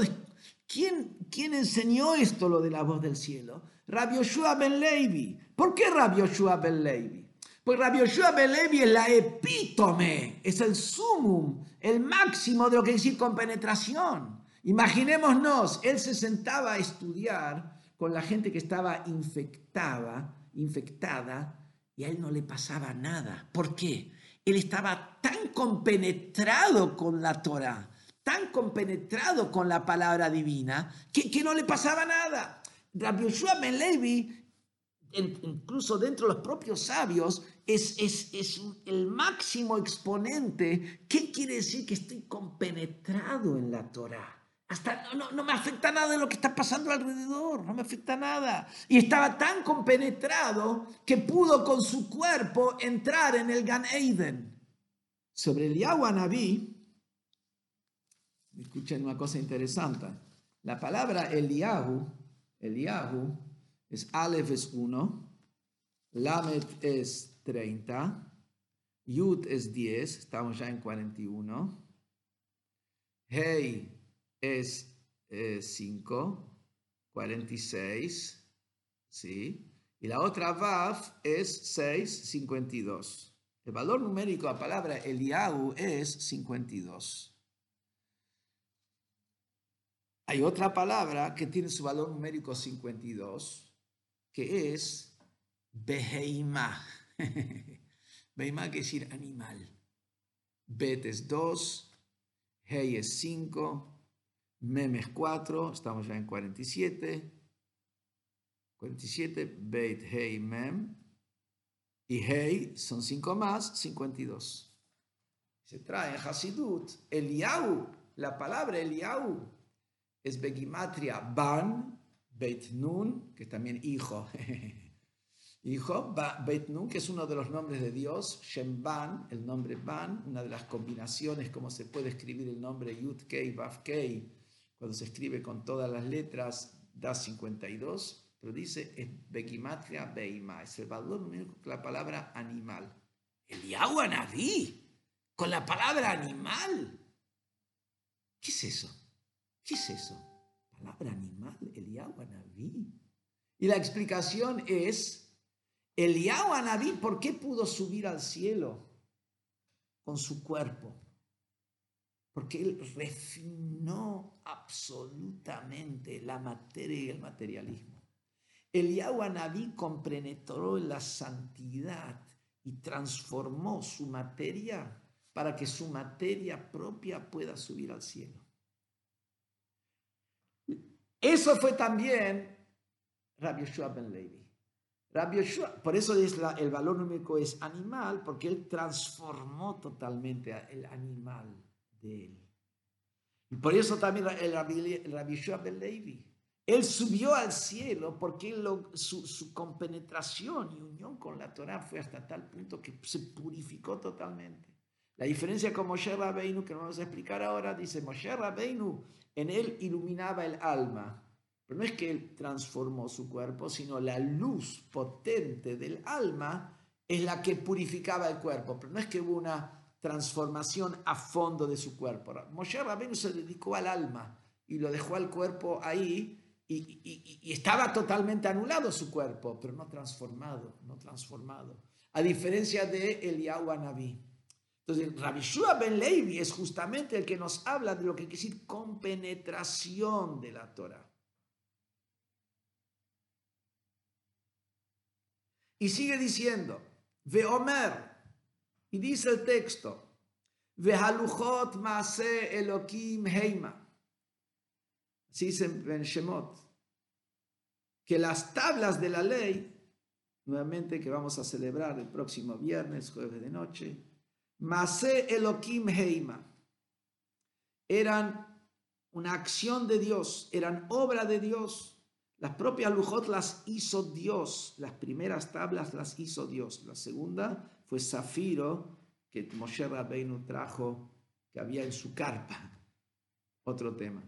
quién, quién enseñó esto, lo de la voz del cielo? Rabbi Yoshua ben Levi. ¿Por qué Rabbi Yoshua ben Levi? Pues Rabbi Yoshua ben Levi es la epítome, es el sumum, el máximo de lo que decir compenetración. Imaginémonos, él se sentaba a estudiar con la gente que estaba infectada, infectada, y a él no le pasaba nada. ¿Por qué? Él estaba tan compenetrado con la Torah, tan compenetrado con la palabra divina, que, que no le pasaba nada. Rabbi Yoshua Ben Levi, incluso dentro de los propios sabios, es, es, es, el máximo exponente. ¿Qué quiere decir que estoy compenetrado en la Torah? Hasta no, no, me afecta nada de lo que está pasando alrededor, no me afecta nada. Y estaba tan compenetrado que pudo con su cuerpo entrar en el Gan Eden. Sobre el Yahweh Naví, escuchen una cosa interesante. La palabra Eliyahu, Eliyahu es Aleph es 1, Lamet es 30, Yud es 10, estamos ya en 41, Hey es 5, 46, ¿sí? Y la otra Vav es 6, 52. El valor numérico la palabra Eliau es 52. Hay otra palabra que tiene su valor numérico 52, que es Beheima. [laughs] Beheima quiere decir animal. Bet es 2, Hei es 5, Mem es 4, estamos ya en 47. 47, Beit, Hei, Mem. Y Hei son 5 más, 52. Se trae en Hasidut, Eliau, la palabra Eliau es Begimatria Ban, Beit Nun, que también hijo. [laughs] hijo, Beit Nun, que es uno de los nombres de Dios, Shem Ban, el nombre Ban, una de las combinaciones, como se puede escribir el nombre Yud Kei, Vav Kei, cuando se escribe con todas las letras, da 52, pero dice es Begimatria Beima, es el valor numérico la palabra animal. El Yahweh con la palabra animal. ¿Qué es eso? ¿Qué es eso? Palabra animal, el. Y la explicación es, el Naví, ¿por qué pudo subir al cielo con su cuerpo? porque él refinó absolutamente la materia y el materialismo. El Naví compenetró en la santidad y transformó su materia para que su materia propia pueda subir al cielo. Eso fue también Rabbi Yeshua ben Levi. Rabbi por eso es el valor numérico es animal, porque él transformó totalmente el animal de él. Y por eso también el Rabbi Shua ben Levi, él subió al cielo porque su, compenetración y unión con la Torah fue hasta tal punto que se purificó totalmente. La diferencia con Moshe Rabbeinu, que no vamos a explicar ahora, dice Moshe Rabbeinu, en él iluminaba el alma. Pero no es que él transformó su cuerpo, sino la luz potente del alma es la que purificaba el cuerpo. Pero no es que hubo una transformación a fondo de su cuerpo. Moshe Rabbeinu se dedicó al alma y lo dejó al cuerpo ahí y, estaba totalmente anulado su cuerpo, pero no transformado, no transformado. A diferencia de Eliyahu Naví. Entonces, Rabbi Shua ben Levi es justamente el que nos habla de lo que quiere decir compenetración de la Torah. Y sigue diciendo, Veomer, y dice el texto, Vehaluchot Maase Elokim Heima. Así dice en Shemot. Que las tablas de la ley, nuevamente que vamos a celebrar el próximo viernes, jueves de noche, Maase Elokim Heima, eran una acción de Dios, eran obra de Dios. Las propias Lujot las hizo Dios. Las primeras tablas las hizo Dios. La segunda fue Zafiro, que Moshe Rabbeinu trajo, que había en su carpa. Otro tema.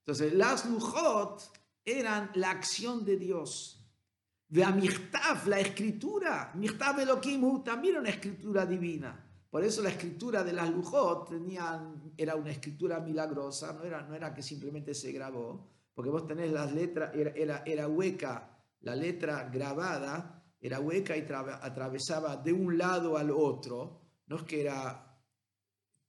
Entonces, las Lujot eran la acción de Dios. De la escritura. Michtav Elohim también una escritura divina. Por eso la escritura de las Lujot tenían, era una escritura milagrosa, no era, no era que simplemente se grabó, porque vos tenés las letras, era, era, era hueca, la letra grabada era hueca y atravesaba de un lado al otro, no es que era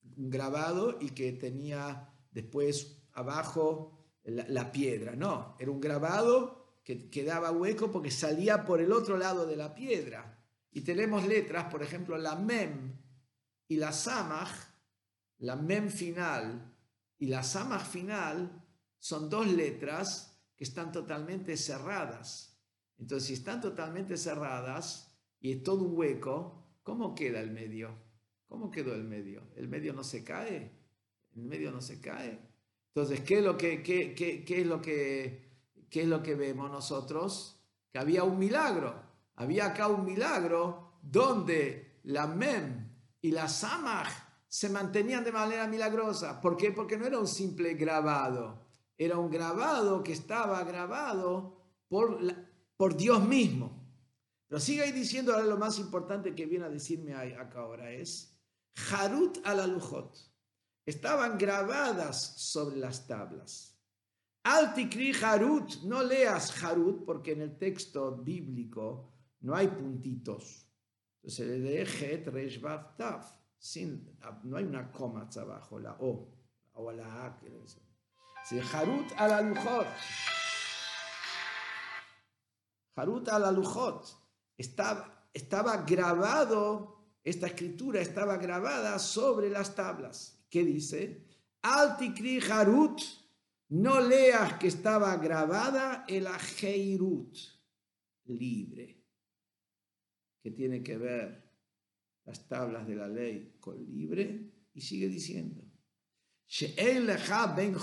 grabado y que tenía después abajo la, la piedra, no, era un grabado que quedaba hueco porque salía por el otro lado de la piedra. Y tenemos letras, por ejemplo, la mem, y la samaj, la mem final y la samaj final son dos letras que están totalmente cerradas. Entonces, si están totalmente cerradas y es todo un hueco, ¿cómo queda el medio? ¿Cómo quedó el medio? ¿El medio no se cae? ¿El medio no se cae? Entonces, ¿qué es lo que, qué, qué es lo que, qué es lo que vemos nosotros? Que había un milagro. Había acá un milagro donde la mem y la samaj se mantenían de manera milagrosa. ¿Por qué? Porque no era un simple grabado, era un grabado que estaba grabado por, Dios mismo. Pero sigue ahí diciendo ahora lo más importante que viene a decirme acá ahora es Harut a la lujot. Estaban grabadas sobre las tablas. Altikri Harut, no leas Harut porque en el texto bíblico no hay puntitos. Entonces le de Het, Resh, Taf. Sin, no hay una coma abajo, la O, o la A. Si Harut a la Lujot. Harut a la Lujot. Estaba, estaba grabado, esta escritura estaba grabada sobre las tablas. ¿Qué dice? Altikri Harut. No leas que estaba grabada el Ajeirut, libre que tiene que ver las tablas de la ley con libre, y sigue diciendo, ben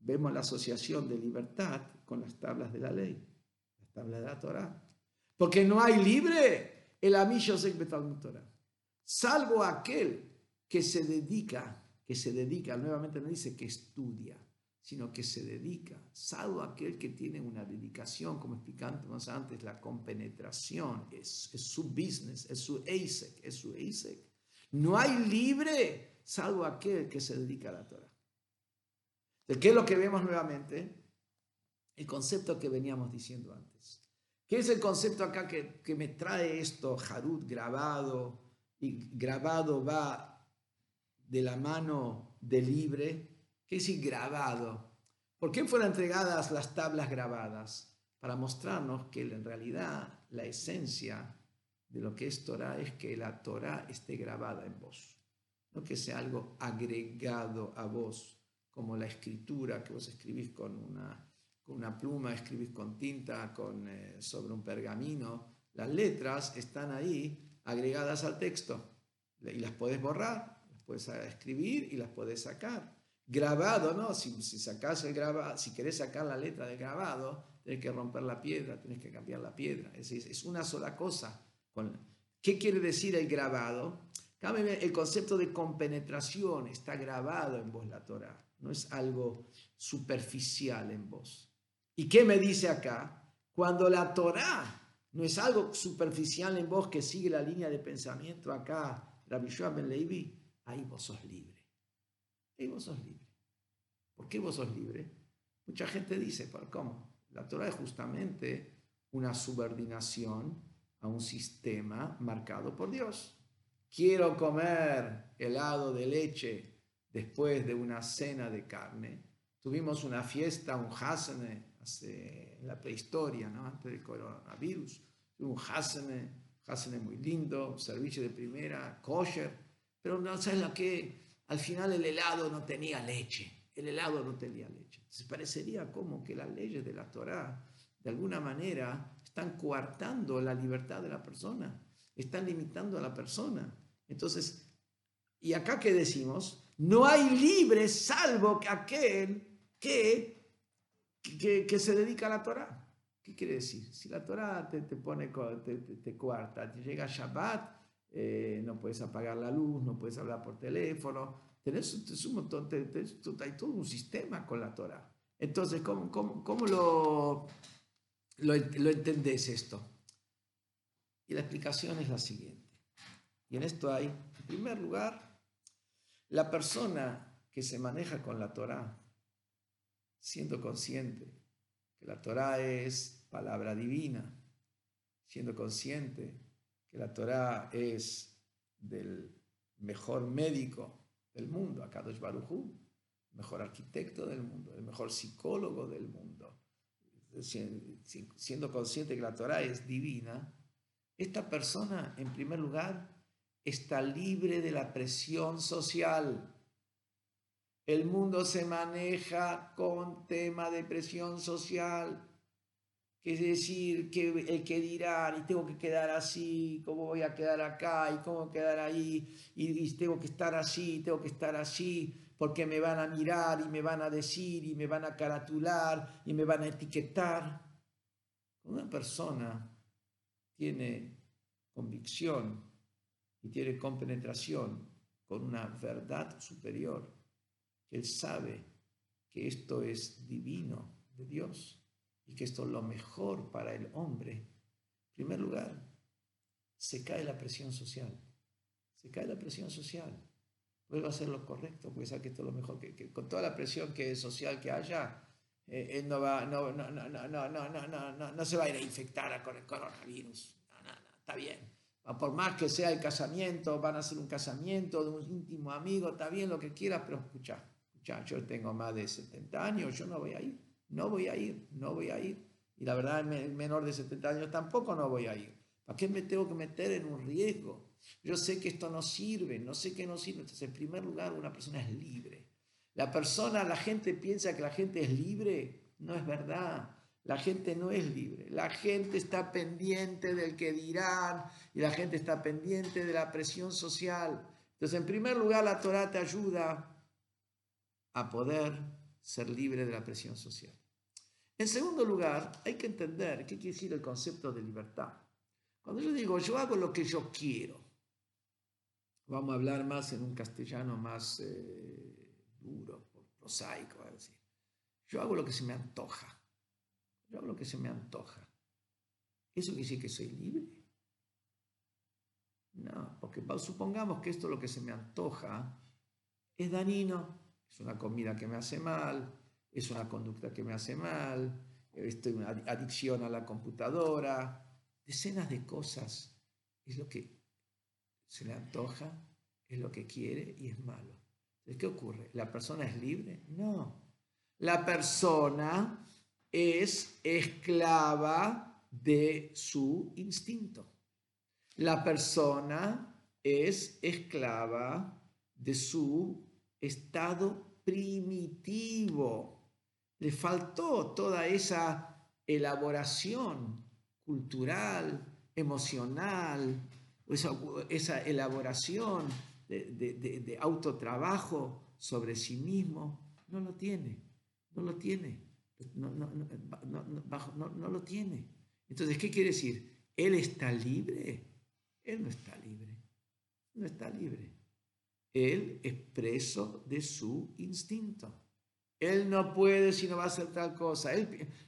Vemos la asociación de libertad con las tablas de la ley, las tablas de la Torah. Porque no hay libre el amillo Torah. Salvo aquel que se dedica, que se dedica, nuevamente no dice que estudia, sino que se dedica, salvo aquel que tiene una dedicación, como explicamos antes, la compenetración, es, su business, es su ASEC, es su ASEC. No hay libre, salvo aquel que se dedica a la Torah. ¿De qué es lo que vemos nuevamente? El concepto que veníamos diciendo antes. ¿Qué es el concepto acá que, que me trae esto, Harut, grabado? Y grabado va de la mano de libre ¿Qué decir grabado? ¿Por qué fueron entregadas las tablas grabadas? Para mostrarnos que en realidad la esencia de lo que es Torah es que la Torah esté grabada en vos, no que sea algo agregado a vos, como la escritura que vos escribís con una, pluma, escribís con tinta, con, eh, sobre un pergamino. Las letras están ahí agregadas al texto y las puedes borrar, las puedes escribir y las puedes sacar grabado, ¿no? Si, si el grabado, si querés sacar la letra de grabado, tenés que romper la piedra, tenés que cambiar la piedra. Es, una sola cosa. ¿Qué quiere decir el grabado? El concepto de compenetración está grabado en vos la Torah, no es algo superficial en vos. ¿Y qué me dice acá? Cuando la Torah no es algo superficial en vos que sigue la línea de pensamiento acá, Rabbi Ben Levi, ahí vos sos libre. Y vos sos libre. ¿Por qué vos sos libre? Mucha gente dice, ¿por cómo? La Torah es justamente una subordinación a un sistema marcado por Dios. Quiero comer helado de leche después de una cena de carne. Tuvimos una fiesta, un hasene, en la prehistoria, ¿no? antes del coronavirus. Un hasene, hasene muy lindo, servicio de primera, kosher, pero no sabes lo que al final el helado no tenía leche, el helado no tenía leche. Se parecería como que las leyes de la Torá, de alguna manera, están coartando la libertad de la persona, están limitando a la persona. Entonces, ¿y acá qué decimos? No hay libre salvo aquel que, que, se dedica a la Torá. ¿Qué quiere decir? Si la Torá te, te pone, te, te, te coarta, llega Shabbat, eh, no puedes apagar la luz, no puedes hablar por teléfono, tenés, un montón, hay todo un sistema con la Torah. Entonces, ¿cómo, cómo, cómo lo, lo, lo, entendés esto? Y la explicación es la siguiente. Y en esto hay, en primer lugar, la persona que se maneja con la Torah, siendo consciente que la Torah es palabra divina, siendo consciente que la Torah es del mejor médico del mundo, Akadosh Baruchu, mejor arquitecto del mundo, el mejor psicólogo del mundo, siendo consciente que la Torah es divina, esta persona, en primer lugar, está libre de la presión social. El mundo se maneja con tema de presión social es decir, que el que dirán, y tengo que quedar así, cómo voy a quedar acá, y cómo quedar ahí, y, tengo que estar así, tengo que estar así, porque me van a mirar y me van a decir y me van a caratular y me van a etiquetar. Una persona tiene convicción y tiene compenetración con una verdad superior, que él sabe que esto es divino de Dios y que esto es lo mejor para el hombre, en primer lugar, se cae la presión social. Se cae la presión social. Vuelve a hacer lo correcto, porque sabe que esto es lo mejor, que, con toda la presión que social que haya, él no, va, no, no, no, no, no, no, no, no se va a ir a infectar con el coronavirus. No, no, no, está bien. Por más que sea el casamiento, van a hacer un casamiento de un íntimo amigo, está bien lo que quieras, pero escucha, escucha, yo tengo más de 70 años, yo no voy a ir no voy a ir, no voy a ir. Y la verdad, menor de 70 años tampoco no voy a ir. ¿Para qué me tengo que meter en un riesgo? Yo sé que esto no sirve, no sé que no sirve. Entonces, en primer lugar, una persona es libre. La persona, la gente piensa que la gente es libre. No es verdad. La gente no es libre. La gente está pendiente del que dirán y la gente está pendiente de la presión social. Entonces, en primer lugar, la Torah te ayuda a poder ser libre de la presión social. En segundo lugar, hay que entender qué quiere decir el concepto de libertad. Cuando yo digo yo hago lo que yo quiero, vamos a hablar más en un castellano más eh, duro, prosaico, a decir. Yo hago lo que se me antoja. Yo hago lo que se me antoja. ¿Eso quiere decir que soy libre? No, porque supongamos que esto lo que se me antoja es dañino es una comida que me hace mal, es una conducta que me hace mal, estoy una adicción a la computadora, decenas de cosas. Es lo que se le antoja, es lo que quiere y es malo. ¿qué ocurre? ¿La persona es libre? No. La persona es esclava de su instinto. La persona es esclava de su estado primitivo. Le faltó toda esa elaboración cultural, emocional, esa, elaboración de, autotrabajo sobre sí mismo. No lo tiene, no lo tiene, no, no lo tiene. Entonces, ¿qué quiere decir? ¿Él está libre? Él no está libre, no está libre. Él es preso de su instinto. Él no puede si no va a hacer tal cosa.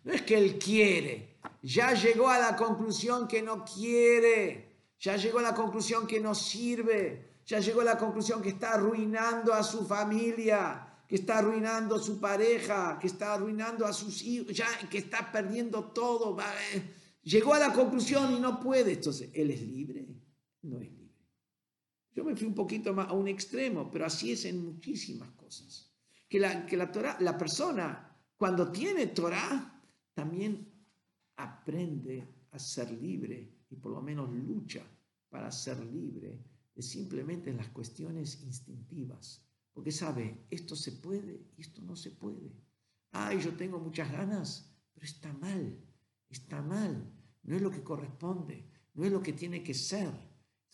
no es que él quiere, ya llegó a la conclusión que no quiere, ya llegó a la conclusión que no sirve, ya llegó a la conclusión que está arruinando a su familia, que está arruinando a su pareja, que está arruinando a sus hijos, ya que está perdiendo todo. Eh, llegó a la conclusión y no puede. Entonces, ¿él es libre? No es libre. Yo me fui un poquito más a un extremo, pero así es en muchísimas cosas. Que la, que la, la persona, cuando tiene Torah, también aprende a ser libre y por lo menos lucha para ser libre de simplemente las cuestiones instintivas. Porque sabe, esto se puede y esto no se puede. Ay, yo tengo muchas ganas, pero está mal, está mal. No es lo que corresponde, no es lo que tiene que ser.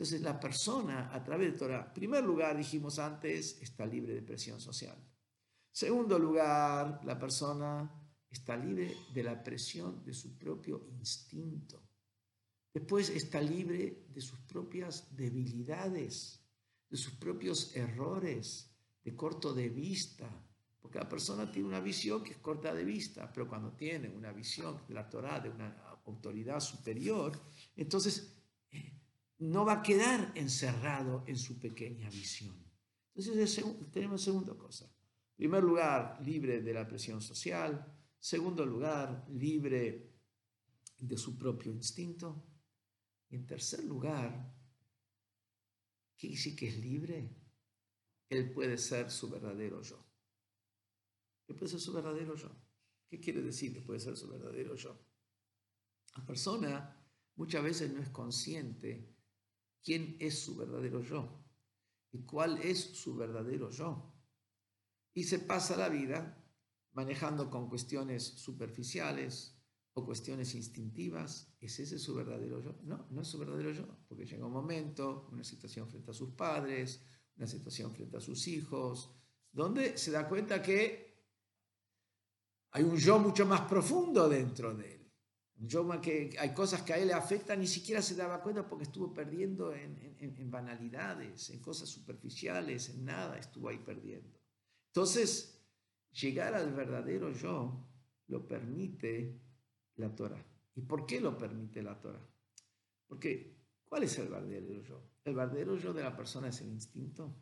Entonces la persona a través de Torah, en primer lugar, dijimos antes, está libre de presión social. Segundo lugar, la persona está libre de la presión de su propio instinto. Después está libre de sus propias debilidades, de sus propios errores, de corto de vista, porque la persona tiene una visión que es corta de vista, pero cuando tiene una visión de la Torah, de una autoridad superior, entonces no va a quedar encerrado en su pequeña visión. Entonces tenemos segunda cosa. En primer lugar, libre de la presión social. Segundo lugar, libre de su propio instinto. Y en tercer lugar, ¿qué dice que es libre? Él puede ser su verdadero yo. Él puede ser su verdadero yo. ¿Qué quiere decir que puede ser su verdadero yo? La persona muchas veces no es consciente quién es su verdadero yo y cuál es su verdadero yo. Y se pasa la vida manejando con cuestiones superficiales o cuestiones instintivas. ¿Es ese su verdadero yo? No, no es su verdadero yo, porque llega un momento, una situación frente a sus padres, una situación frente a sus hijos, donde se da cuenta que hay un yo mucho más profundo dentro de él yo que hay cosas que a él le afectan, ni siquiera se daba cuenta porque estuvo perdiendo en, en, banalidades, en cosas superficiales, en nada estuvo ahí perdiendo. Entonces, llegar al verdadero yo lo permite la Torah. ¿Y por qué lo permite la Torah? Porque, ¿cuál es el verdadero yo? El verdadero yo de la persona es el instinto.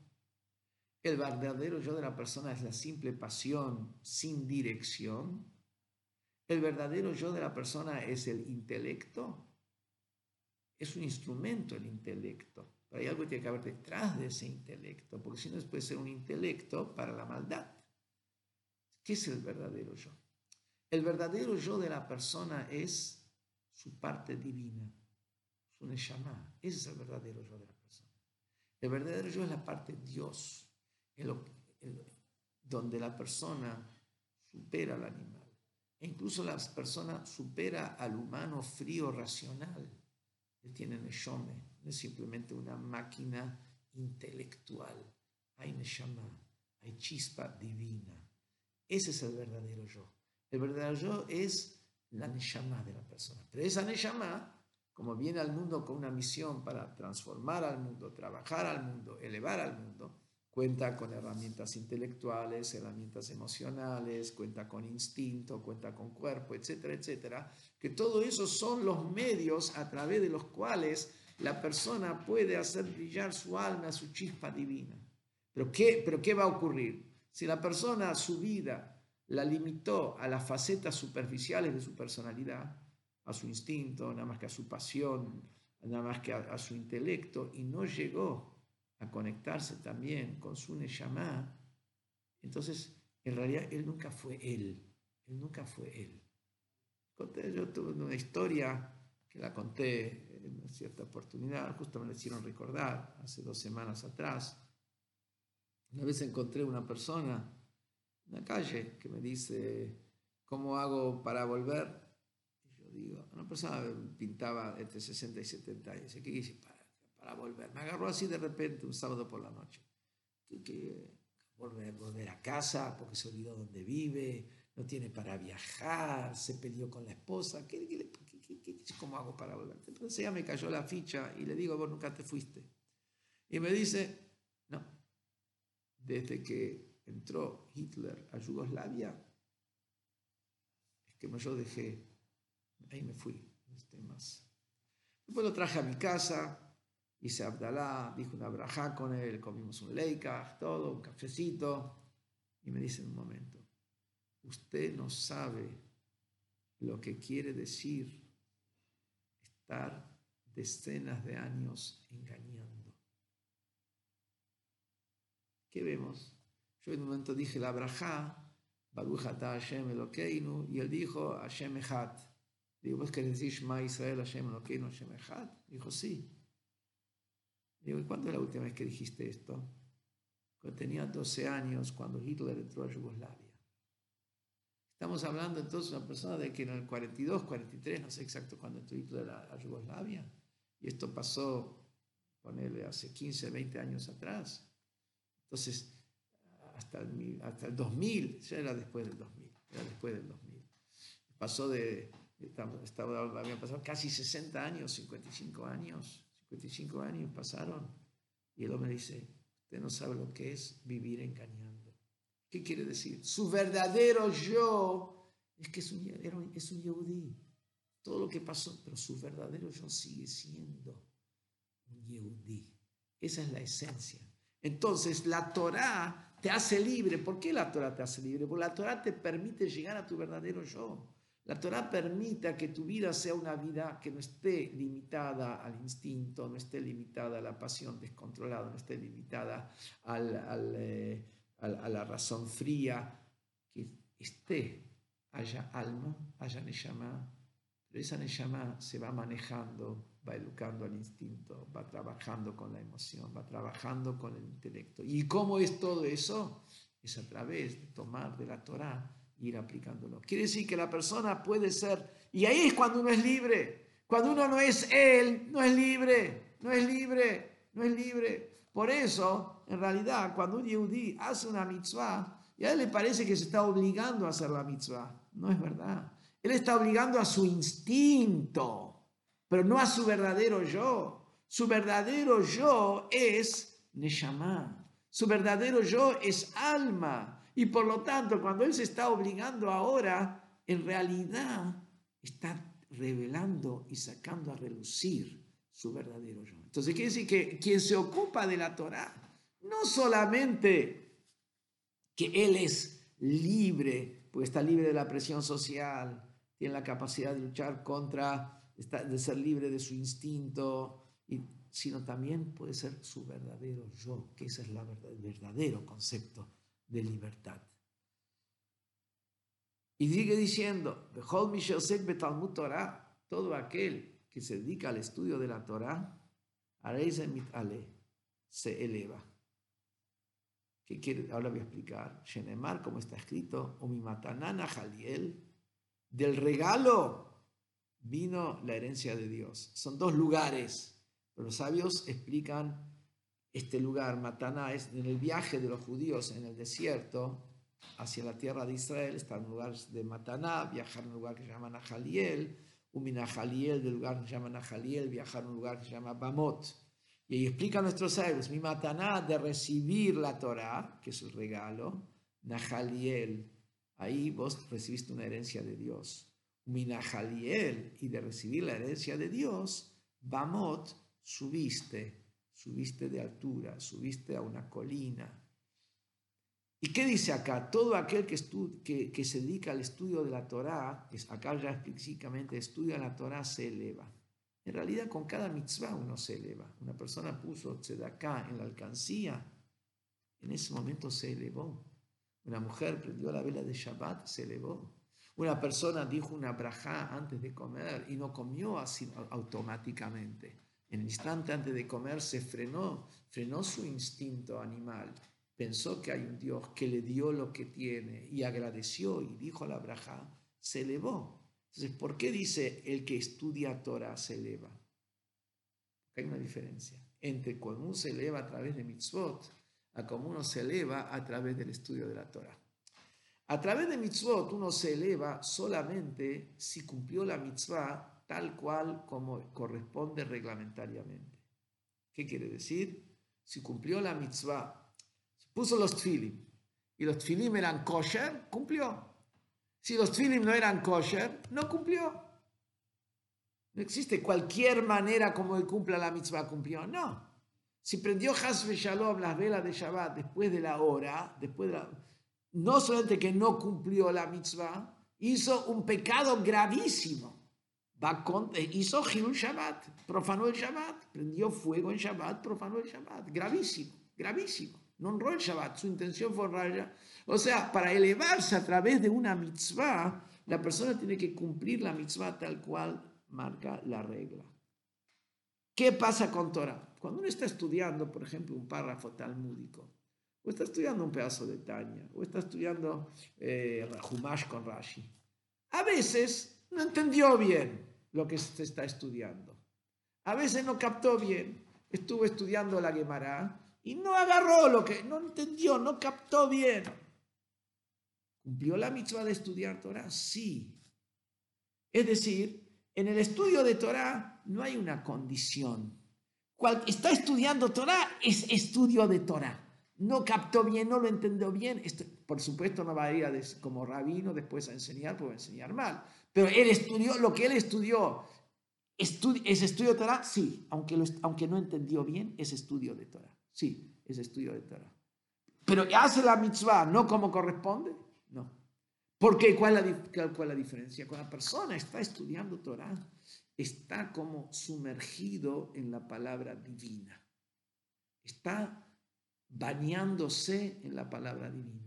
El verdadero yo de la persona es la simple pasión sin dirección el verdadero yo de la persona es el intelecto. Es un instrumento el intelecto. Pero hay algo que tiene que haber detrás de ese intelecto, porque si no puede ser un intelecto para la maldad. ¿Qué es el verdadero yo? El verdadero yo de la persona es su parte divina, su neshama. Ese es el verdadero yo de la persona. El verdadero yo es la parte Dios, donde la persona supera al animal incluso la persona supera al humano frío racional. Él tiene neshome, no es simplemente una máquina intelectual. Hay neshama, hay chispa divina. Ese es el verdadero yo. El verdadero yo es la neshama de la persona. Pero esa neshama, como viene al mundo con una misión para transformar al mundo, trabajar al mundo, elevar al mundo, cuenta con herramientas intelectuales, herramientas emocionales, cuenta con instinto, cuenta con cuerpo, etcétera, etcétera, que todo eso son los medios a través de los cuales la persona puede hacer brillar su alma, su chispa divina. Pero ¿qué, pero qué va a ocurrir? Si la persona su vida la limitó a las facetas superficiales de su personalidad, a su instinto, nada más que a su pasión, nada más que a su intelecto, y no llegó a conectarse también con su Neshama, entonces en realidad él nunca fue él, él nunca fue él. Conté, yo tuve una historia que la conté en una cierta oportunidad, justo me la hicieron recordar hace dos semanas atrás. Una vez encontré una persona en la calle que me dice, ¿cómo hago para volver? Y yo digo, una persona pintaba entre 60 y 70 años. ¿Qué dice? Para volver. Me agarró así de repente un sábado por la noche. que volver, volver a casa porque se olvidó dónde vive, no tiene para viajar, se peleó con la esposa. ¿Qué, cómo hago para volver? Entonces ya me cayó la ficha y le digo, vos nunca te fuiste. Y me dice, no, desde que entró Hitler a Yugoslavia, es que yo dejé, ahí me fui, no estoy más. Después lo traje a mi casa, Hice Abdalá, dijo una brajá con él, comimos un leikah, todo, un cafecito. Y me dice en un momento, usted no sabe lo que quiere decir estar decenas de años engañando. ¿Qué vemos? Yo en un momento dije la brajá, Baruch Hashem Elokeinu, y él dijo Hashem Echad. Digo, ¿vos querés decir Shema Israel Hashem Elokeinu Hashem Echad? Dijo, sí. Digo, ¿y cuándo es la última vez que dijiste esto? Cuando tenía 12 años, cuando Hitler entró a Yugoslavia. Estamos hablando entonces de una persona de que en el 42, 43, no sé exacto cuándo entró Hitler a, Yugoslavia. Y esto pasó, ponele, hace 15, 20 años atrás. Entonces, hasta el, hasta el 2000, ya era después del 2000, era después del 2000. Pasó de, estaba, habían pasado casi 60 años, 55 años 55 años pasaron y el hombre dice, usted no sabe lo que es vivir engañando. ¿Qué quiere decir? Su verdadero yo es que es un, es un Todo lo que pasó, pero su verdadero yo sigue siendo un Yehudi. Esa es la esencia. Entonces, la Torah te hace libre. ¿Por qué la Torah te hace libre? Porque la Torah te permite llegar a tu verdadero yo. La Torah permite que tu vida sea una vida que no esté limitada al instinto, no esté limitada a la pasión descontrolada, no esté limitada eh, a la razón fría, que esté, haya alma, haya neshama, pero esa neshama se va manejando, va educando al instinto, va trabajando con la emoción, va trabajando con el intelecto. ¿Y cómo es todo eso? Es a través de tomar de la Torah ir aplicándolo. Quiere decir que la persona puede ser, y ahí es cuando uno es libre. Cuando uno no es él, no es libre, no es libre, no es libre. Por eso, en realidad, cuando un yehudí hace una mitzvah, y a él le parece que se está obligando a hacer la mitzvah. No es verdad. Él está obligando a su instinto, pero no a su verdadero yo. Su verdadero yo es Neshama. Su verdadero yo es alma. Y por lo tanto, cuando él se está obligando ahora, en realidad está revelando y sacando a relucir su verdadero yo. Entonces quiere decir que quien se ocupa de la Torah, no solamente que él es libre, pues está libre de la presión social, tiene la capacidad de luchar contra, de ser libre de su instinto, sino también puede ser su verdadero yo, que ese es el verdadero concepto de libertad. Y sigue diciendo, todo aquel que se dedica al estudio de la Torah, se eleva. ¿Qué quiere? Ahora voy a explicar. Shenemar, como está escrito, o mi matanana Jaliel, del regalo vino la herencia de Dios. Son dos lugares. los sabios explican este lugar, Mataná, es en el viaje de los judíos en el desierto hacia la tierra de Israel, está en lugar de Mataná, viajar a un lugar que se llama Nahaliel, un Minahaliel del lugar que se llama Nahaliel, viajar a un lugar que se llama Bamot. Y ahí explican nuestros sabios, mi Mataná de recibir la Torah, que es el regalo, Nahaliel, Ahí vos recibiste una herencia de Dios. Minahaliel, y de recibir la herencia de Dios, Bamot, subiste, subiste de altura, subiste a una colina. ¿Y qué dice acá? Todo aquel que, se dedica al estudio de la Torá, acá ya explícitamente estudia la Torá, se eleva. En realidad con cada mitzvah uno se eleva. Una persona puso acá en la alcancía, en ese momento se elevó. Una mujer prendió la vela de Shabbat, se elevó. Una persona dijo una brajá antes de comer y no comió así automáticamente. En el instante antes de comer se frenó, frenó su instinto animal. Pensó que hay un Dios que le dio lo que tiene y agradeció y dijo la brajá, se elevó. Entonces, ¿por qué dice el que estudia Torah se eleva? Porque hay una diferencia entre cuando uno se eleva a través de mitzvot a cómo uno se eleva a través del estudio de la Torah. A través de mitzvot uno se eleva solamente si cumplió la mitzvah tal cual como corresponde reglamentariamente. ¿Qué quiere decir? Si cumplió la mitzvah, puso los tfilim y los tfilim eran kosher, cumplió. Si los tfilim no eran kosher, no cumplió. No existe cualquier manera como él cumpla la mitzvah, cumplió. No. Si prendió Hasbe Shalom las velas de Shabbat después de la hora, después de la, no solamente que no cumplió la mitzvah, hizo un pecado gravísimo. Va eh, hizo Hilul Shabbat, profanó el Shabbat, prendió fuego en Shabbat, profanó el Shabbat. Gravísimo, gravísimo. No honró el Shabbat, su intención fue honrar. O sea, para elevarse a través de una mitzvah, la persona tiene que cumplir la mitzvah tal cual marca la regla. ¿Qué pasa con Torah? Cuando uno está estudiando, por ejemplo, un párrafo talmúdico, o está estudiando un pedazo de Tanya, o está estudiando eh, con Rashi, a veces no entendió bien lo que se está estudiando. A veces no captó bien. Estuvo estudiando la Gemara y no agarró lo que, no entendió, no captó bien. ¿Cumplió la mitzvah de estudiar Torah? Sí. Es decir, en el estudio de Torah no hay una condición está estudiando Torah, es estudio de Torah. No captó bien, no lo entendió bien. Esto, por supuesto, no va a ir como rabino después a enseñar, puede enseñar mal. Pero él estudió, lo que él estudió ¿Es estudio de Torah? Sí, aunque, lo, aunque no entendió bien, es estudio de Torah. Sí, es estudio de Torah. Pero hace la mitzvah no como corresponde, no. Porque ¿cuál es la, cuál es la diferencia? Cuando la persona está estudiando Torah, está como sumergido en la palabra divina. Está bañándose en la palabra divina.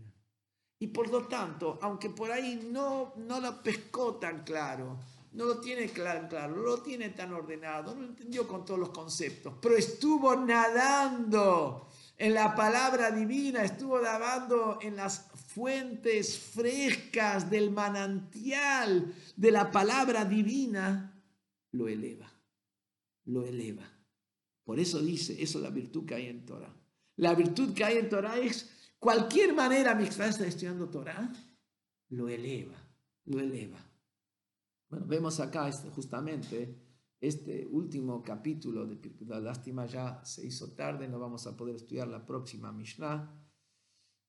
Y por lo tanto, aunque por ahí no, no lo pescó tan claro, no lo tiene claro, claro, no lo tiene tan ordenado, no lo entendió con todos los conceptos, pero estuvo nadando en la palabra divina, estuvo nadando en las fuentes frescas del manantial de la palabra divina, lo eleva, lo eleva. Por eso dice, eso es la virtud que hay en Torah. La virtud que hay en Torah es cualquier manera mi está estudiando Torah, lo eleva, lo eleva. Bueno, vemos acá este, justamente este último capítulo de la lástima ya se hizo tarde, no vamos a poder estudiar la próxima Mishnah,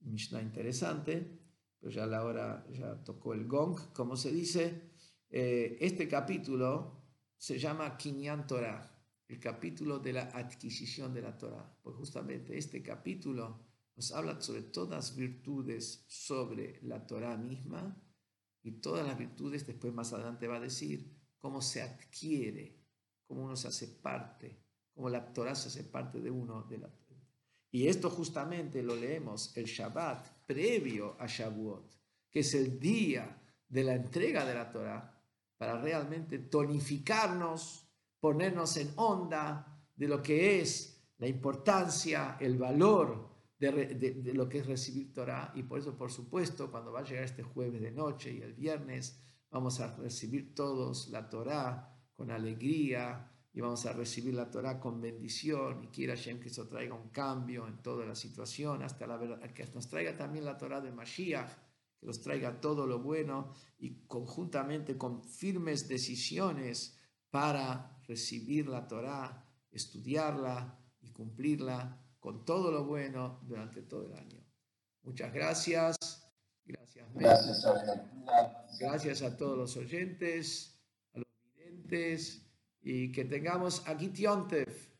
Mishnah interesante, pero ya la hora ya tocó el gong, como se dice. Eh, este capítulo se llama Kinyan Torah, el capítulo de la adquisición de la Torah, pues justamente este capítulo nos habla sobre todas las virtudes sobre la Torah misma y todas las virtudes, después más adelante va a decir cómo se adquiere, cómo uno se hace parte, cómo la Torah se hace parte de uno. De la, y esto justamente lo leemos el Shabbat previo a Shavuot, que es el día de la entrega de la Torah, para realmente tonificarnos, ponernos en onda de lo que es la importancia, el valor de, lo que es recibir Torah. Y por eso, por supuesto, cuando va a llegar este jueves de noche y el viernes, vamos a recibir todos la Torah con alegría y vamos a recibir la Torah con bendición. Y quiera Hashem que eso traiga un cambio en toda la situación, hasta la verdad, que nos traiga también la Torah de Mashiach, que nos traiga todo lo bueno y conjuntamente con firmes decisiones para recibir la Torah, estudiarla y cumplirla con todo lo bueno durante todo el año. Muchas gracias. Gracias, gracias, gracias a todos los oyentes, a los videntes y que tengamos aquí Tiontev